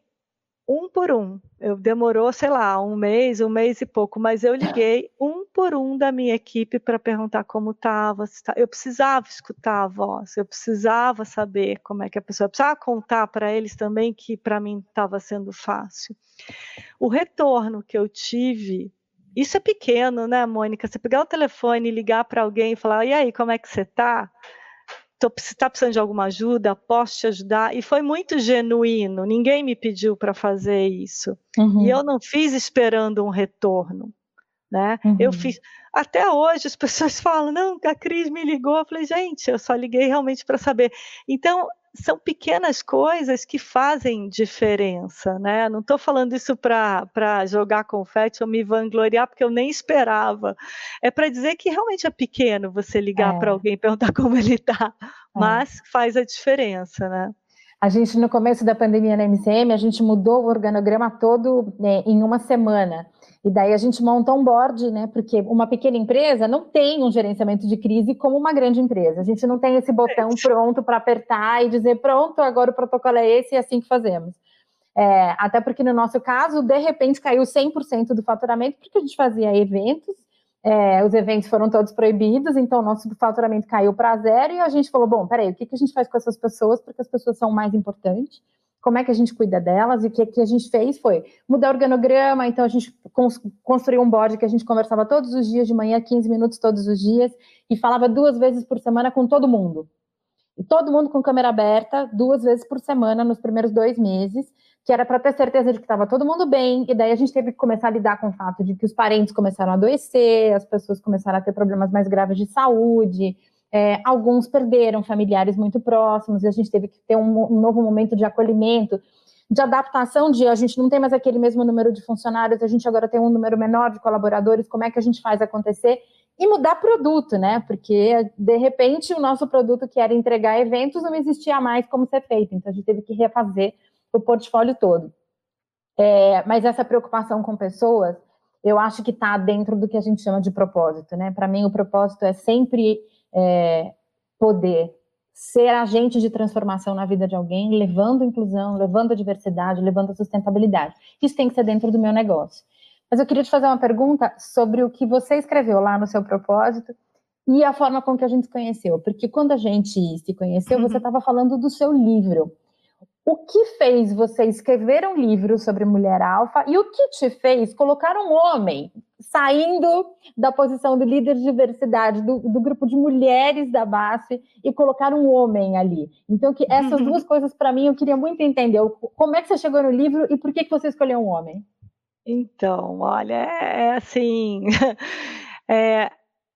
um por um. Eu demorou, sei lá, um mês, um mês e pouco, mas eu liguei um por um da minha equipe para perguntar como estava. Eu precisava escutar a voz, eu precisava saber como é que a pessoa, eu precisava contar para eles também que para mim estava sendo fácil. O retorno que eu tive, isso é pequeno, né, Mônica? Você pegar o telefone e ligar para alguém e falar, e aí, como é que você está? Está precisando de alguma ajuda, posso te ajudar. E foi muito genuíno, ninguém me pediu para fazer isso. Uhum. E eu não fiz esperando um retorno. Né? Uhum. Eu fiz. Até hoje as pessoas falam: não, a Cris me ligou. Eu falei, gente, eu só liguei realmente para saber. Então, são pequenas coisas que fazem diferença, né? Não estou falando isso para jogar confete ou me vangloriar, porque eu nem esperava. É para dizer que realmente é pequeno você ligar é. para alguém e perguntar como ele está, é. mas faz a diferença, né? A gente, no começo da pandemia na MCM, a gente mudou o organograma todo né, em uma semana. E daí a gente monta um board, né? Porque uma pequena empresa não tem um gerenciamento de crise como uma grande empresa. A gente não tem esse botão pronto para apertar e dizer, pronto, agora o protocolo é esse e é assim que fazemos. É, até porque no nosso caso, de repente, caiu 100% do faturamento, porque a gente fazia eventos, é, os eventos foram todos proibidos, então o nosso faturamento caiu para zero e a gente falou, bom, peraí, o que, que a gente faz com essas pessoas, porque as pessoas são mais importantes como é que a gente cuida delas, e o que, que a gente fez foi mudar o organograma, então a gente construiu um board que a gente conversava todos os dias de manhã, 15 minutos todos os dias, e falava duas vezes por semana com todo mundo. E todo mundo com câmera aberta, duas vezes por semana nos primeiros dois meses, que era para ter certeza de que estava todo mundo bem, e daí a gente teve que começar a lidar com o fato de que os parentes começaram a adoecer, as pessoas começaram a ter problemas mais graves de saúde, é, alguns perderam familiares muito próximos e a gente teve que ter um, um, novo momento de acolhimento, de adaptação de a gente não tem mais aquele mesmo número de funcionários, a gente agora tem um número menor de colaboradores, como é que a gente faz acontecer? E mudar produto, né? Porque de repente o nosso produto que era entregar eventos não existia mais como ser feito, então a gente teve que refazer o portfólio todo. É, mas essa preocupação com pessoas, eu acho que está dentro do que a gente chama de propósito, né? Para mim, o propósito é sempre é, poder ser agente de transformação na vida de alguém, levando inclusão, levando a diversidade, levando a sustentabilidade. Isso tem que ser dentro do meu negócio. Mas eu queria te fazer uma pergunta sobre o que você escreveu lá no seu propósito e a forma com que a gente se conheceu. Porque quando a gente se conheceu, você estava uhum. falando do seu livro. O que fez você escrever um livro sobre mulher alfa e o que te fez colocar um homem saindo da posição do líder de diversidade, do, do grupo de mulheres da base e colocar um homem ali? Então, que essas duas coisas, para mim, eu queria muito entender. Como é que você chegou no livro e por que, que você escolheu um homem? Então, olha, é, é assim. é,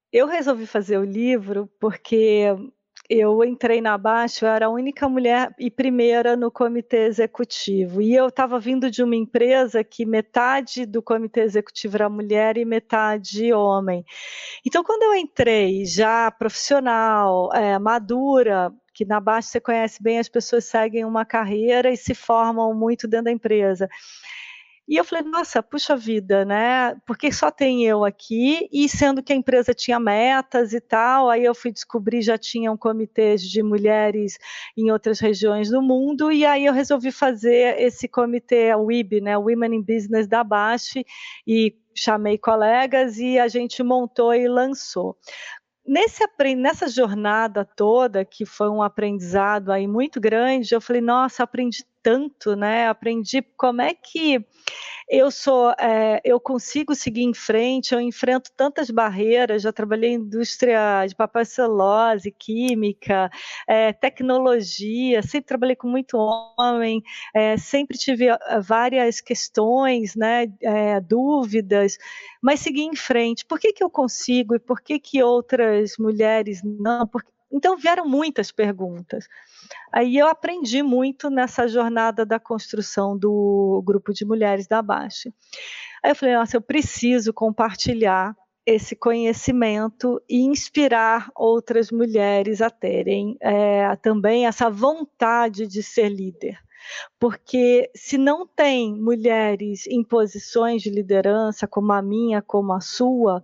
eu resolvi fazer o livro porque eu entrei na Baixo, eu era a única mulher e primeira no comitê executivo. E eu estava vindo de uma empresa que metade do comitê executivo era mulher e metade homem. Então, quando eu entrei já profissional, é, madura, que na Baixo você conhece bem, as pessoas seguem uma carreira e se formam muito dentro da empresa. E eu falei, nossa, puxa vida, né? Porque só tem eu aqui, e sendo que a empresa tinha metas e tal, aí eu fui descobrir, já tinham comitês de mulheres em outras regiões do mundo, e aí eu resolvi fazer esse comitê, o WIB, né? Women in Business da Baixe, e chamei colegas e a gente montou e lançou nesse nessa jornada toda que foi um aprendizado aí muito grande eu falei nossa aprendi tanto, né? Aprendi como é que eu sou, é, eu consigo seguir em frente, eu enfrento tantas barreiras, já trabalhei em indústria de papel celulose, química, é, tecnologia, sempre trabalhei com muito homem, é, sempre tive várias questões, né, dúvidas, mas segui em frente. Por que, que eu consigo e por que, que outras mulheres não? Então vieram muitas perguntas. Aí eu aprendi muito nessa jornada da construção do grupo de mulheres da Baixa. Aí eu falei, nossa, eu preciso compartilhar esse conhecimento e inspirar outras mulheres a terem é, também essa vontade de ser líder. Porque se não tem mulheres em posições de liderança, como a minha, como a sua,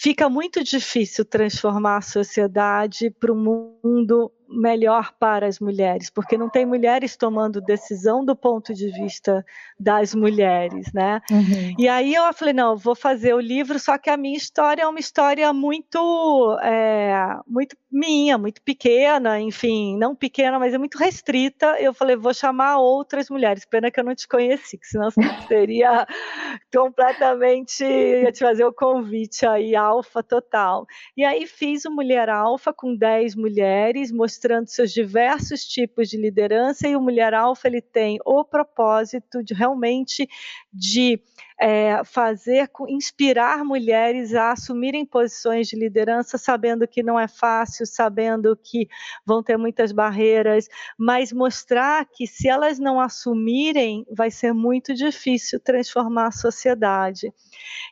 fica muito difícil transformar a sociedade para um mundo melhor para as mulheres, porque não tem mulheres tomando decisão do ponto de vista das mulheres, né? Uhum. E aí eu falei, não, vou fazer o livro, só que a minha história é uma história muito, é, muito minha, muito pequena, enfim, não pequena, mas é muito restrita. Eu falei, vou chamar outras mulheres. Pena que eu não te conheci, que senão seria completamente, ia te fazer o convite aí, alfa total. E aí fiz o Mulher Alfa com 10 mulheres, mostrando seus diversos tipos de liderança, e o Mulher Alfa ele tem o propósito de realmente de é, fazer, inspirar mulheres a assumirem posições de liderança, sabendo que não é fácil, sabendo que vão ter muitas barreiras, mas mostrar que se elas não assumirem, vai ser muito difícil transformar a sociedade.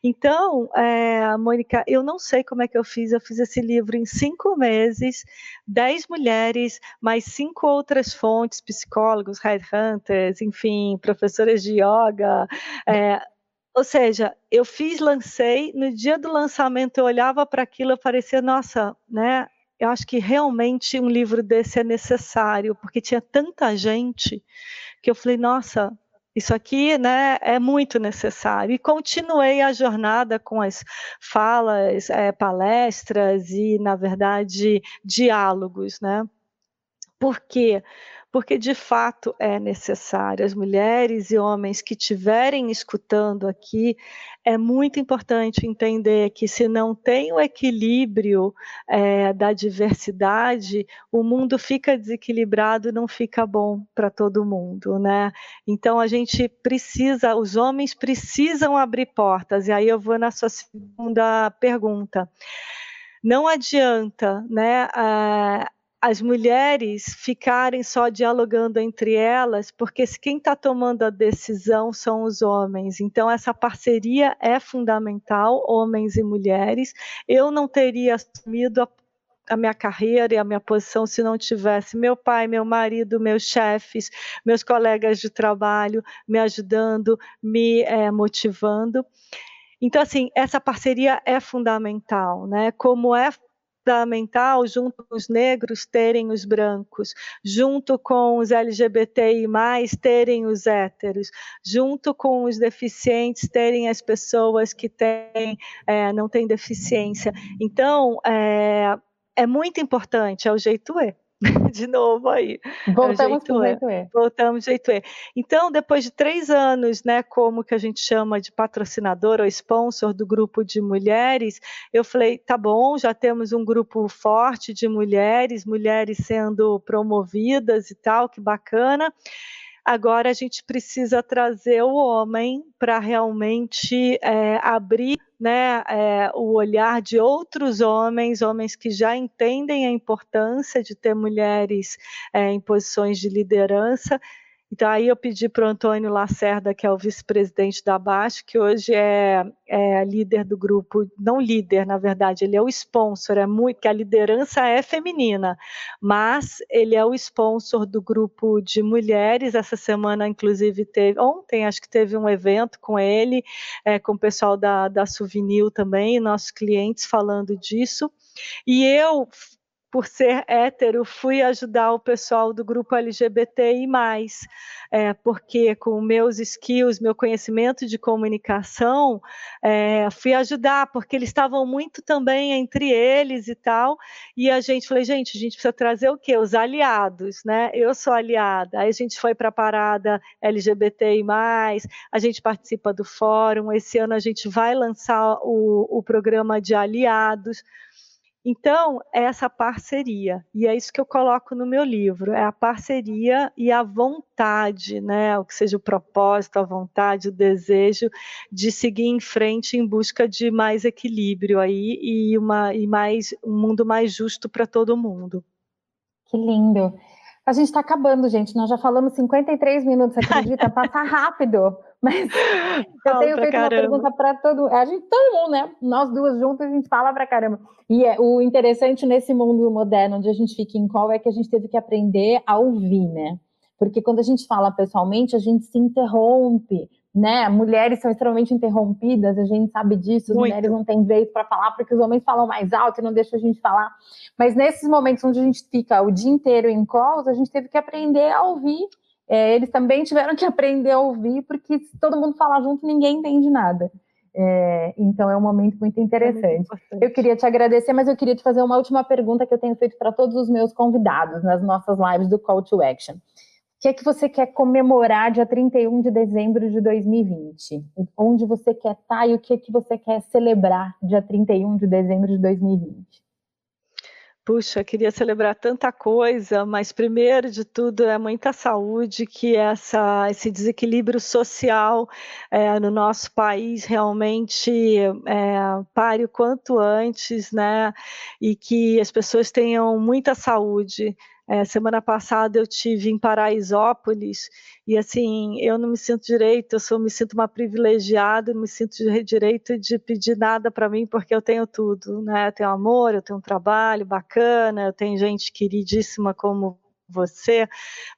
Então, é, Mônica, eu não sei como é que eu fiz, eu fiz esse livro em cinco meses, dez mulheres, mais cinco outras fontes, psicólogos, headhunters, enfim, professoras de yoga, é, ou seja, eu fiz, lancei, no dia do lançamento eu olhava para aquilo e parecia, nossa, né? Eu acho que realmente um livro desse é necessário, porque tinha tanta gente que eu falei, nossa, isso aqui né, é muito necessário. E continuei a jornada com as falas, é, palestras e, na verdade, diálogos. Né? Por quê? Porque de fato é necessário. As mulheres e homens que estiverem escutando aqui, é muito importante entender que se não tem o equilíbrio é, da diversidade, o mundo fica desequilibrado, não fica bom para todo mundo, né? Então a gente precisa, os homens precisam abrir portas. E aí eu vou na sua segunda pergunta. Não adianta, né? As mulheres ficarem só dialogando entre elas, porque quem está tomando a decisão são os homens. Então, essa parceria é fundamental, homens e mulheres. Eu não teria assumido a a minha carreira e a minha posição se não tivesse meu pai, meu marido, meus chefes, meus colegas de trabalho me ajudando, me é, motivando. Então, assim, essa parceria é fundamental, né? Como é fundamental, junto com os negros, terem os brancos, junto com os LGBTI, terem os héteros, junto com os deficientes, terem as pessoas que têm, é, não têm deficiência. Então, é, é muito importante, é o jeito E. de novo aí. É Voltamos para o jeito E. Voltamos jeito E. Então, depois de três anos, né, como que a gente chama de patrocinador ou sponsor do grupo de mulheres, eu falei, tá bom, já temos um grupo forte de mulheres, mulheres sendo promovidas e tal, que bacana. Agora a gente precisa trazer o homem para realmente é, abrir né, é, o olhar de outros homens, homens que já entendem a importância de ter mulheres é, em posições de liderança então, aí eu pedi para o Antônio Lacerda, que é o vice-presidente da BASF, que hoje é, é, líder do grupo, não líder, na verdade, ele é o sponsor, é muito, que a liderança é feminina, mas ele é o sponsor do grupo de mulheres. Essa semana, inclusive, teve, ontem, acho que teve um evento com ele, é, com o pessoal da, da Souvenir também, nossos clientes falando disso. E eu por ser hétero, fui ajudar o pessoal do grupo LGBTI+, é, porque com meus skills, meu conhecimento de comunicação, é, fui ajudar, porque eles estavam muito também entre eles e tal, e a gente, falei, gente, a gente precisa trazer o quê? Os aliados, né? Eu sou aliada, aí a gente foi para a parada LGBTI+, a gente participa do fórum, esse ano a gente vai lançar o, o programa de aliados, então, é essa parceria, e é isso que eu coloco no meu livro, é a parceria e a vontade, né, o que seja o propósito, a vontade, o desejo de seguir em frente em busca de mais equilíbrio aí e, uma, e mais, um mundo mais justo para todo mundo. Que lindo. A gente está acabando, gente. Nós já falamos 53 minutos, acredita? Passa rápido. Mas eu tenho feito caramba. uma pergunta para todo a gente, todo mundo, né? Nós duas juntas a gente fala para caramba. E é, o interessante nesse mundo moderno, onde a gente fica em call, é que a gente teve que aprender a ouvir, né? Porque quando a gente fala pessoalmente, a gente se interrompe, né? Mulheres são extremamente interrompidas, a gente sabe disso, as Muito. mulheres não têm jeito para falar porque os homens falam mais alto e não deixam a gente falar. Mas nesses momentos onde a gente fica o dia inteiro em calls, a gente teve que aprender a ouvir. É, eles também tiveram que aprender a ouvir, porque se todo mundo falar junto, ninguém entende nada. É, então é um momento muito interessante. É eu queria te agradecer, mas eu queria te fazer uma última pergunta que eu tenho feito para todos os meus convidados nas nossas lives do Call to Action. O que é que você quer comemorar dia 31 de dezembro de 2020? Onde você quer estar tá e o que é que você quer celebrar dia 31 de dezembro de 2020? Puxa, queria celebrar tanta coisa, mas primeiro de tudo é muita saúde, que essa, esse desequilíbrio social é, no nosso país realmente é, pare o quanto antes, né? E que as pessoas tenham muita saúde. É, semana passada eu tive em Paraisópolis e assim eu não me sinto direito, eu sou me sinto uma privilegiada, não me sinto direito de pedir nada para mim porque eu tenho tudo, né? Eu tenho amor, eu tenho um trabalho bacana, eu tenho gente queridíssima como você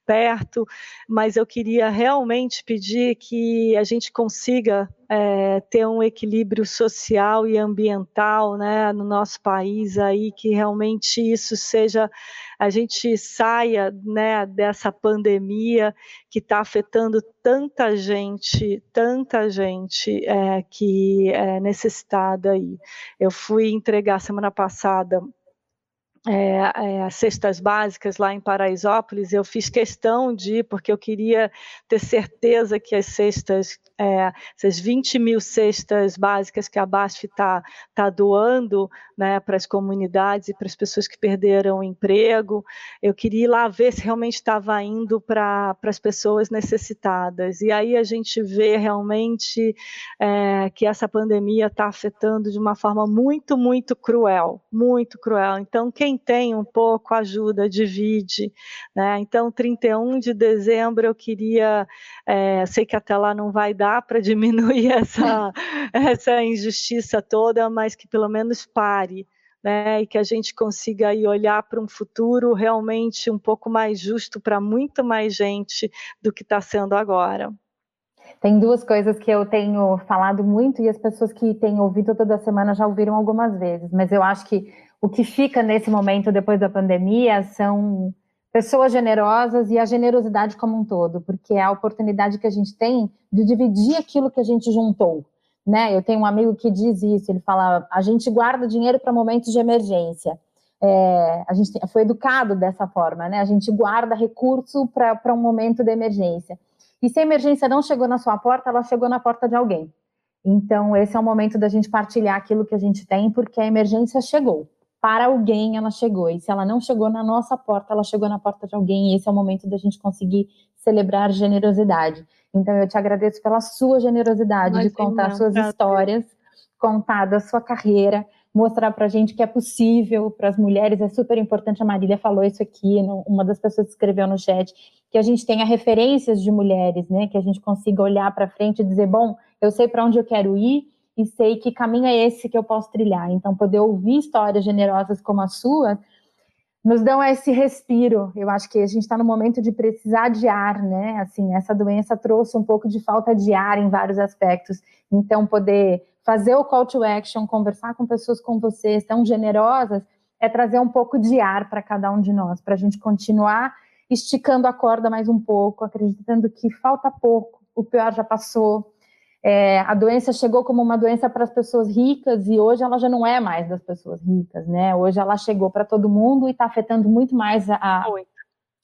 perto, mas eu queria realmente pedir que a gente consiga é, ter um equilíbrio social e ambiental né, no nosso país aí, que realmente isso seja, a gente saia né, dessa pandemia que está afetando tanta gente, tanta gente é, que é necessitada aí. Eu fui entregar semana passada é, é, cestas básicas lá em Paraisópolis, eu fiz questão de ir, porque eu queria ter certeza que as cestas é, essas 20 mil cestas básicas que a BASF está tá doando né, para as comunidades e para as pessoas que perderam o emprego. Eu queria ir lá ver se realmente estava indo para as pessoas necessitadas. E aí a gente vê realmente é, que essa pandemia está afetando de uma forma muito, muito cruel, muito cruel. Então, quem tem um pouco ajuda, divide. Né? Então, 31 de dezembro eu queria, é, sei que até lá não vai dar, para diminuir essa, essa injustiça toda, mas que pelo menos pare. Né, e que a gente consiga aí olhar para um futuro realmente um pouco mais justo para muito mais gente do que está sendo agora. Tem duas coisas que eu tenho falado muito e as pessoas que têm ouvido toda semana já ouviram algumas vezes, mas eu acho que o que fica nesse momento depois da pandemia são pessoas generosas e a generosidade como um todo, porque é a oportunidade que a gente tem de dividir aquilo que a gente juntou. Né? Eu tenho um amigo que diz isso, ele fala, a gente guarda dinheiro para momentos de emergência. É, a gente foi educado dessa forma, né? A gente guarda recurso para um momento de emergência. E se a emergência não chegou na sua porta, ela chegou na porta de alguém. Então, esse é o momento da gente partilhar aquilo que a gente tem, porque a emergência chegou para alguém ela chegou. E se ela não chegou na nossa porta, ela chegou na porta de alguém. E esse é o momento da gente conseguir celebrar generosidade. Então eu te agradeço pela sua generosidade de contar suas histórias, contar da sua carreira, mostrar para a gente que é possível para as mulheres. É super importante. A Marília falou isso aqui, uma das pessoas que escreveu no chat, que a gente tenha referências de mulheres, né? Que a gente consiga olhar para frente e dizer, bom, eu sei para onde eu quero ir e sei que caminho é esse que eu posso trilhar. Então, poder ouvir histórias generosas como a sua nos dão esse respiro. Eu acho que a gente está no momento de precisar de ar, né? Assim, essa doença trouxe um pouco de falta de ar em vários aspectos. Então, poder fazer o call to action, conversar com pessoas como vocês, tão generosas, é trazer um pouco de ar para cada um de nós, para a gente continuar esticando a corda mais um pouco, acreditando que falta pouco, o pior já passou, é, a doença chegou como uma doença para as pessoas ricas e hoje ela já não é mais das pessoas ricas, né? Hoje ela chegou para todo mundo e está afetando muito mais a,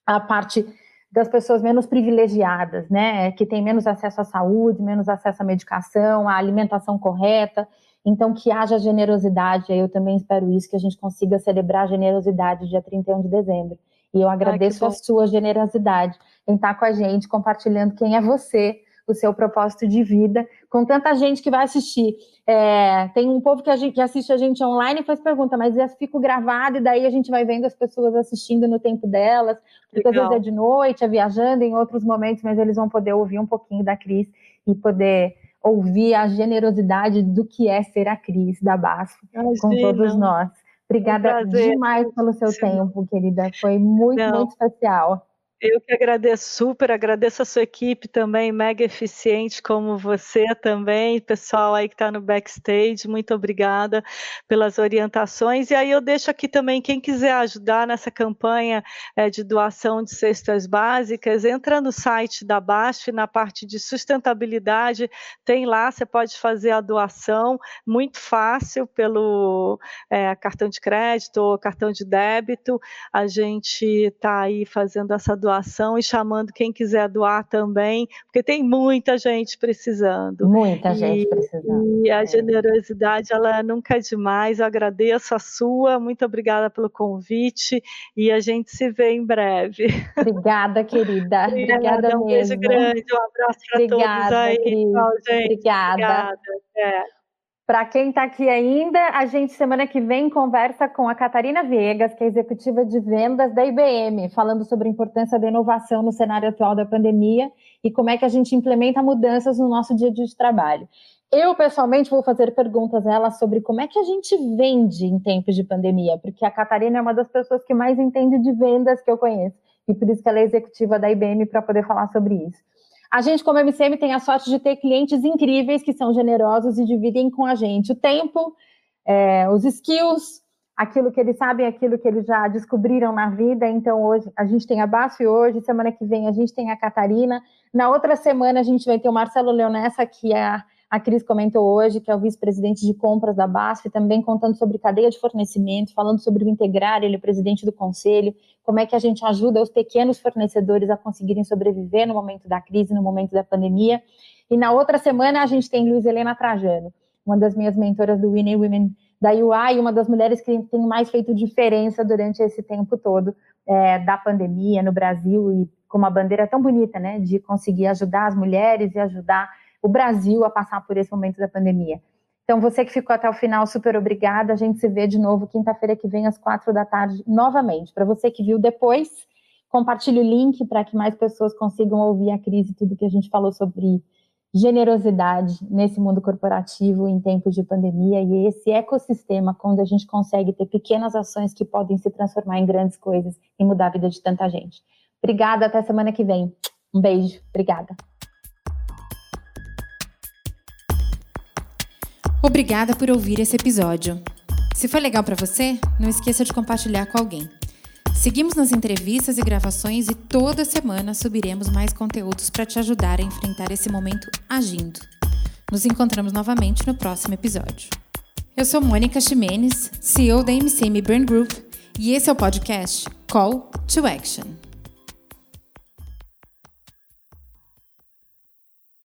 a parte das pessoas menos privilegiadas, né? Que tem menos acesso à saúde, menos acesso à medicação, à alimentação correta. Então, que haja generosidade, eu também espero isso, que a gente consiga celebrar a generosidade dia 31 de dezembro. E eu agradeço Ai, a sua generosidade em estar com a gente, compartilhando quem é você, o seu propósito de vida, com tanta gente que vai assistir. É, tem um povo que, a gente, que assiste a gente online e faz pergunta, mas eu fico gravado e daí a gente vai vendo as pessoas assistindo no tempo delas, porque Legal. às vezes é de noite, é viajando em outros momentos, mas eles vão poder ouvir um pouquinho da Cris e poder ouvir a generosidade do que é ser a Cris da BASF com todos nós. Obrigada um demais pelo seu tempo, querida. Foi muito, Não. muito especial. Eu que agradeço, super agradeço a sua equipe também, mega eficiente como você também, pessoal aí que está no backstage, muito obrigada pelas orientações. E aí eu deixo aqui também, quem quiser ajudar nessa campanha é, de doação de cestas básicas, entra no site da BASF, na parte de sustentabilidade, tem lá, você pode fazer a doação, muito fácil, pelo é, cartão de crédito ou cartão de débito, a gente está aí fazendo essa doação doação e chamando quem quiser doar também, porque tem muita gente precisando. Muita e, gente precisando. E a é. generosidade, ela nunca é demais. Eu agradeço a sua, muito obrigada pelo convite e a gente se vê em breve. Obrigada, querida. obrigada, obrigada um mesmo. beijo grande, um abraço para todos aí. Tchau, gente. Obrigada. obrigada. É. Para quem está aqui ainda, a gente semana que vem conversa com a Catarina Viegas, que é executiva de vendas da IBM, falando sobre a importância da inovação no cenário atual da pandemia e como é que a gente implementa mudanças no nosso dia a dia de trabalho. Eu, pessoalmente, vou fazer perguntas a ela sobre como é que a gente vende em tempos de pandemia, porque a Catarina é uma das pessoas que mais entende de vendas que eu conheço, e por isso que ela é executiva da IBM para poder falar sobre isso. A gente, como MCM, tem a sorte de ter clientes incríveis que são generosos e dividem com a gente o tempo, é, os skills, aquilo que eles sabem, aquilo que eles já descobriram na vida. Então, hoje a gente tem a BASF hoje, semana que vem a gente tem a Catarina. Na outra semana a gente vai ter o Marcelo Leonessa, que é a Cris comentou hoje, que é o vice-presidente de compras da BASF, também contando sobre cadeia de fornecimento, falando sobre o integrar, ele é presidente do conselho, como é que a gente ajuda os pequenos fornecedores a conseguirem sobreviver no momento da crise, no momento da pandemia. E na outra semana a gente tem Luiz Helena Trajano, uma das minhas mentoras do Winning Women da UI, uma das mulheres que tem mais feito diferença durante esse tempo todo é, da pandemia no Brasil e com uma bandeira tão bonita, né, de conseguir ajudar as mulheres e ajudar o Brasil a passar por esse momento da pandemia. Então, você que ficou até o final, super obrigada. A gente se vê de novo quinta-feira que vem, às quatro da tarde, novamente. Para você que viu depois, compartilhe o link para que mais pessoas consigam ouvir a crise, tudo que a gente falou sobre generosidade nesse mundo corporativo em tempos de pandemia e esse ecossistema quando a gente consegue ter pequenas ações que podem se transformar em grandes coisas e mudar a vida de tanta gente. Obrigada, até semana que vem. Um beijo, obrigada. Obrigada por ouvir esse episódio. Se foi legal para você, não esqueça de compartilhar com alguém. Seguimos nas entrevistas e gravações e toda semana subiremos mais conteúdos para te ajudar a enfrentar esse momento agindo. Nos encontramos novamente no próximo episódio. Eu sou Mônica Ximenes, CEO da MCM Brand Group, e esse é o podcast Call to Action.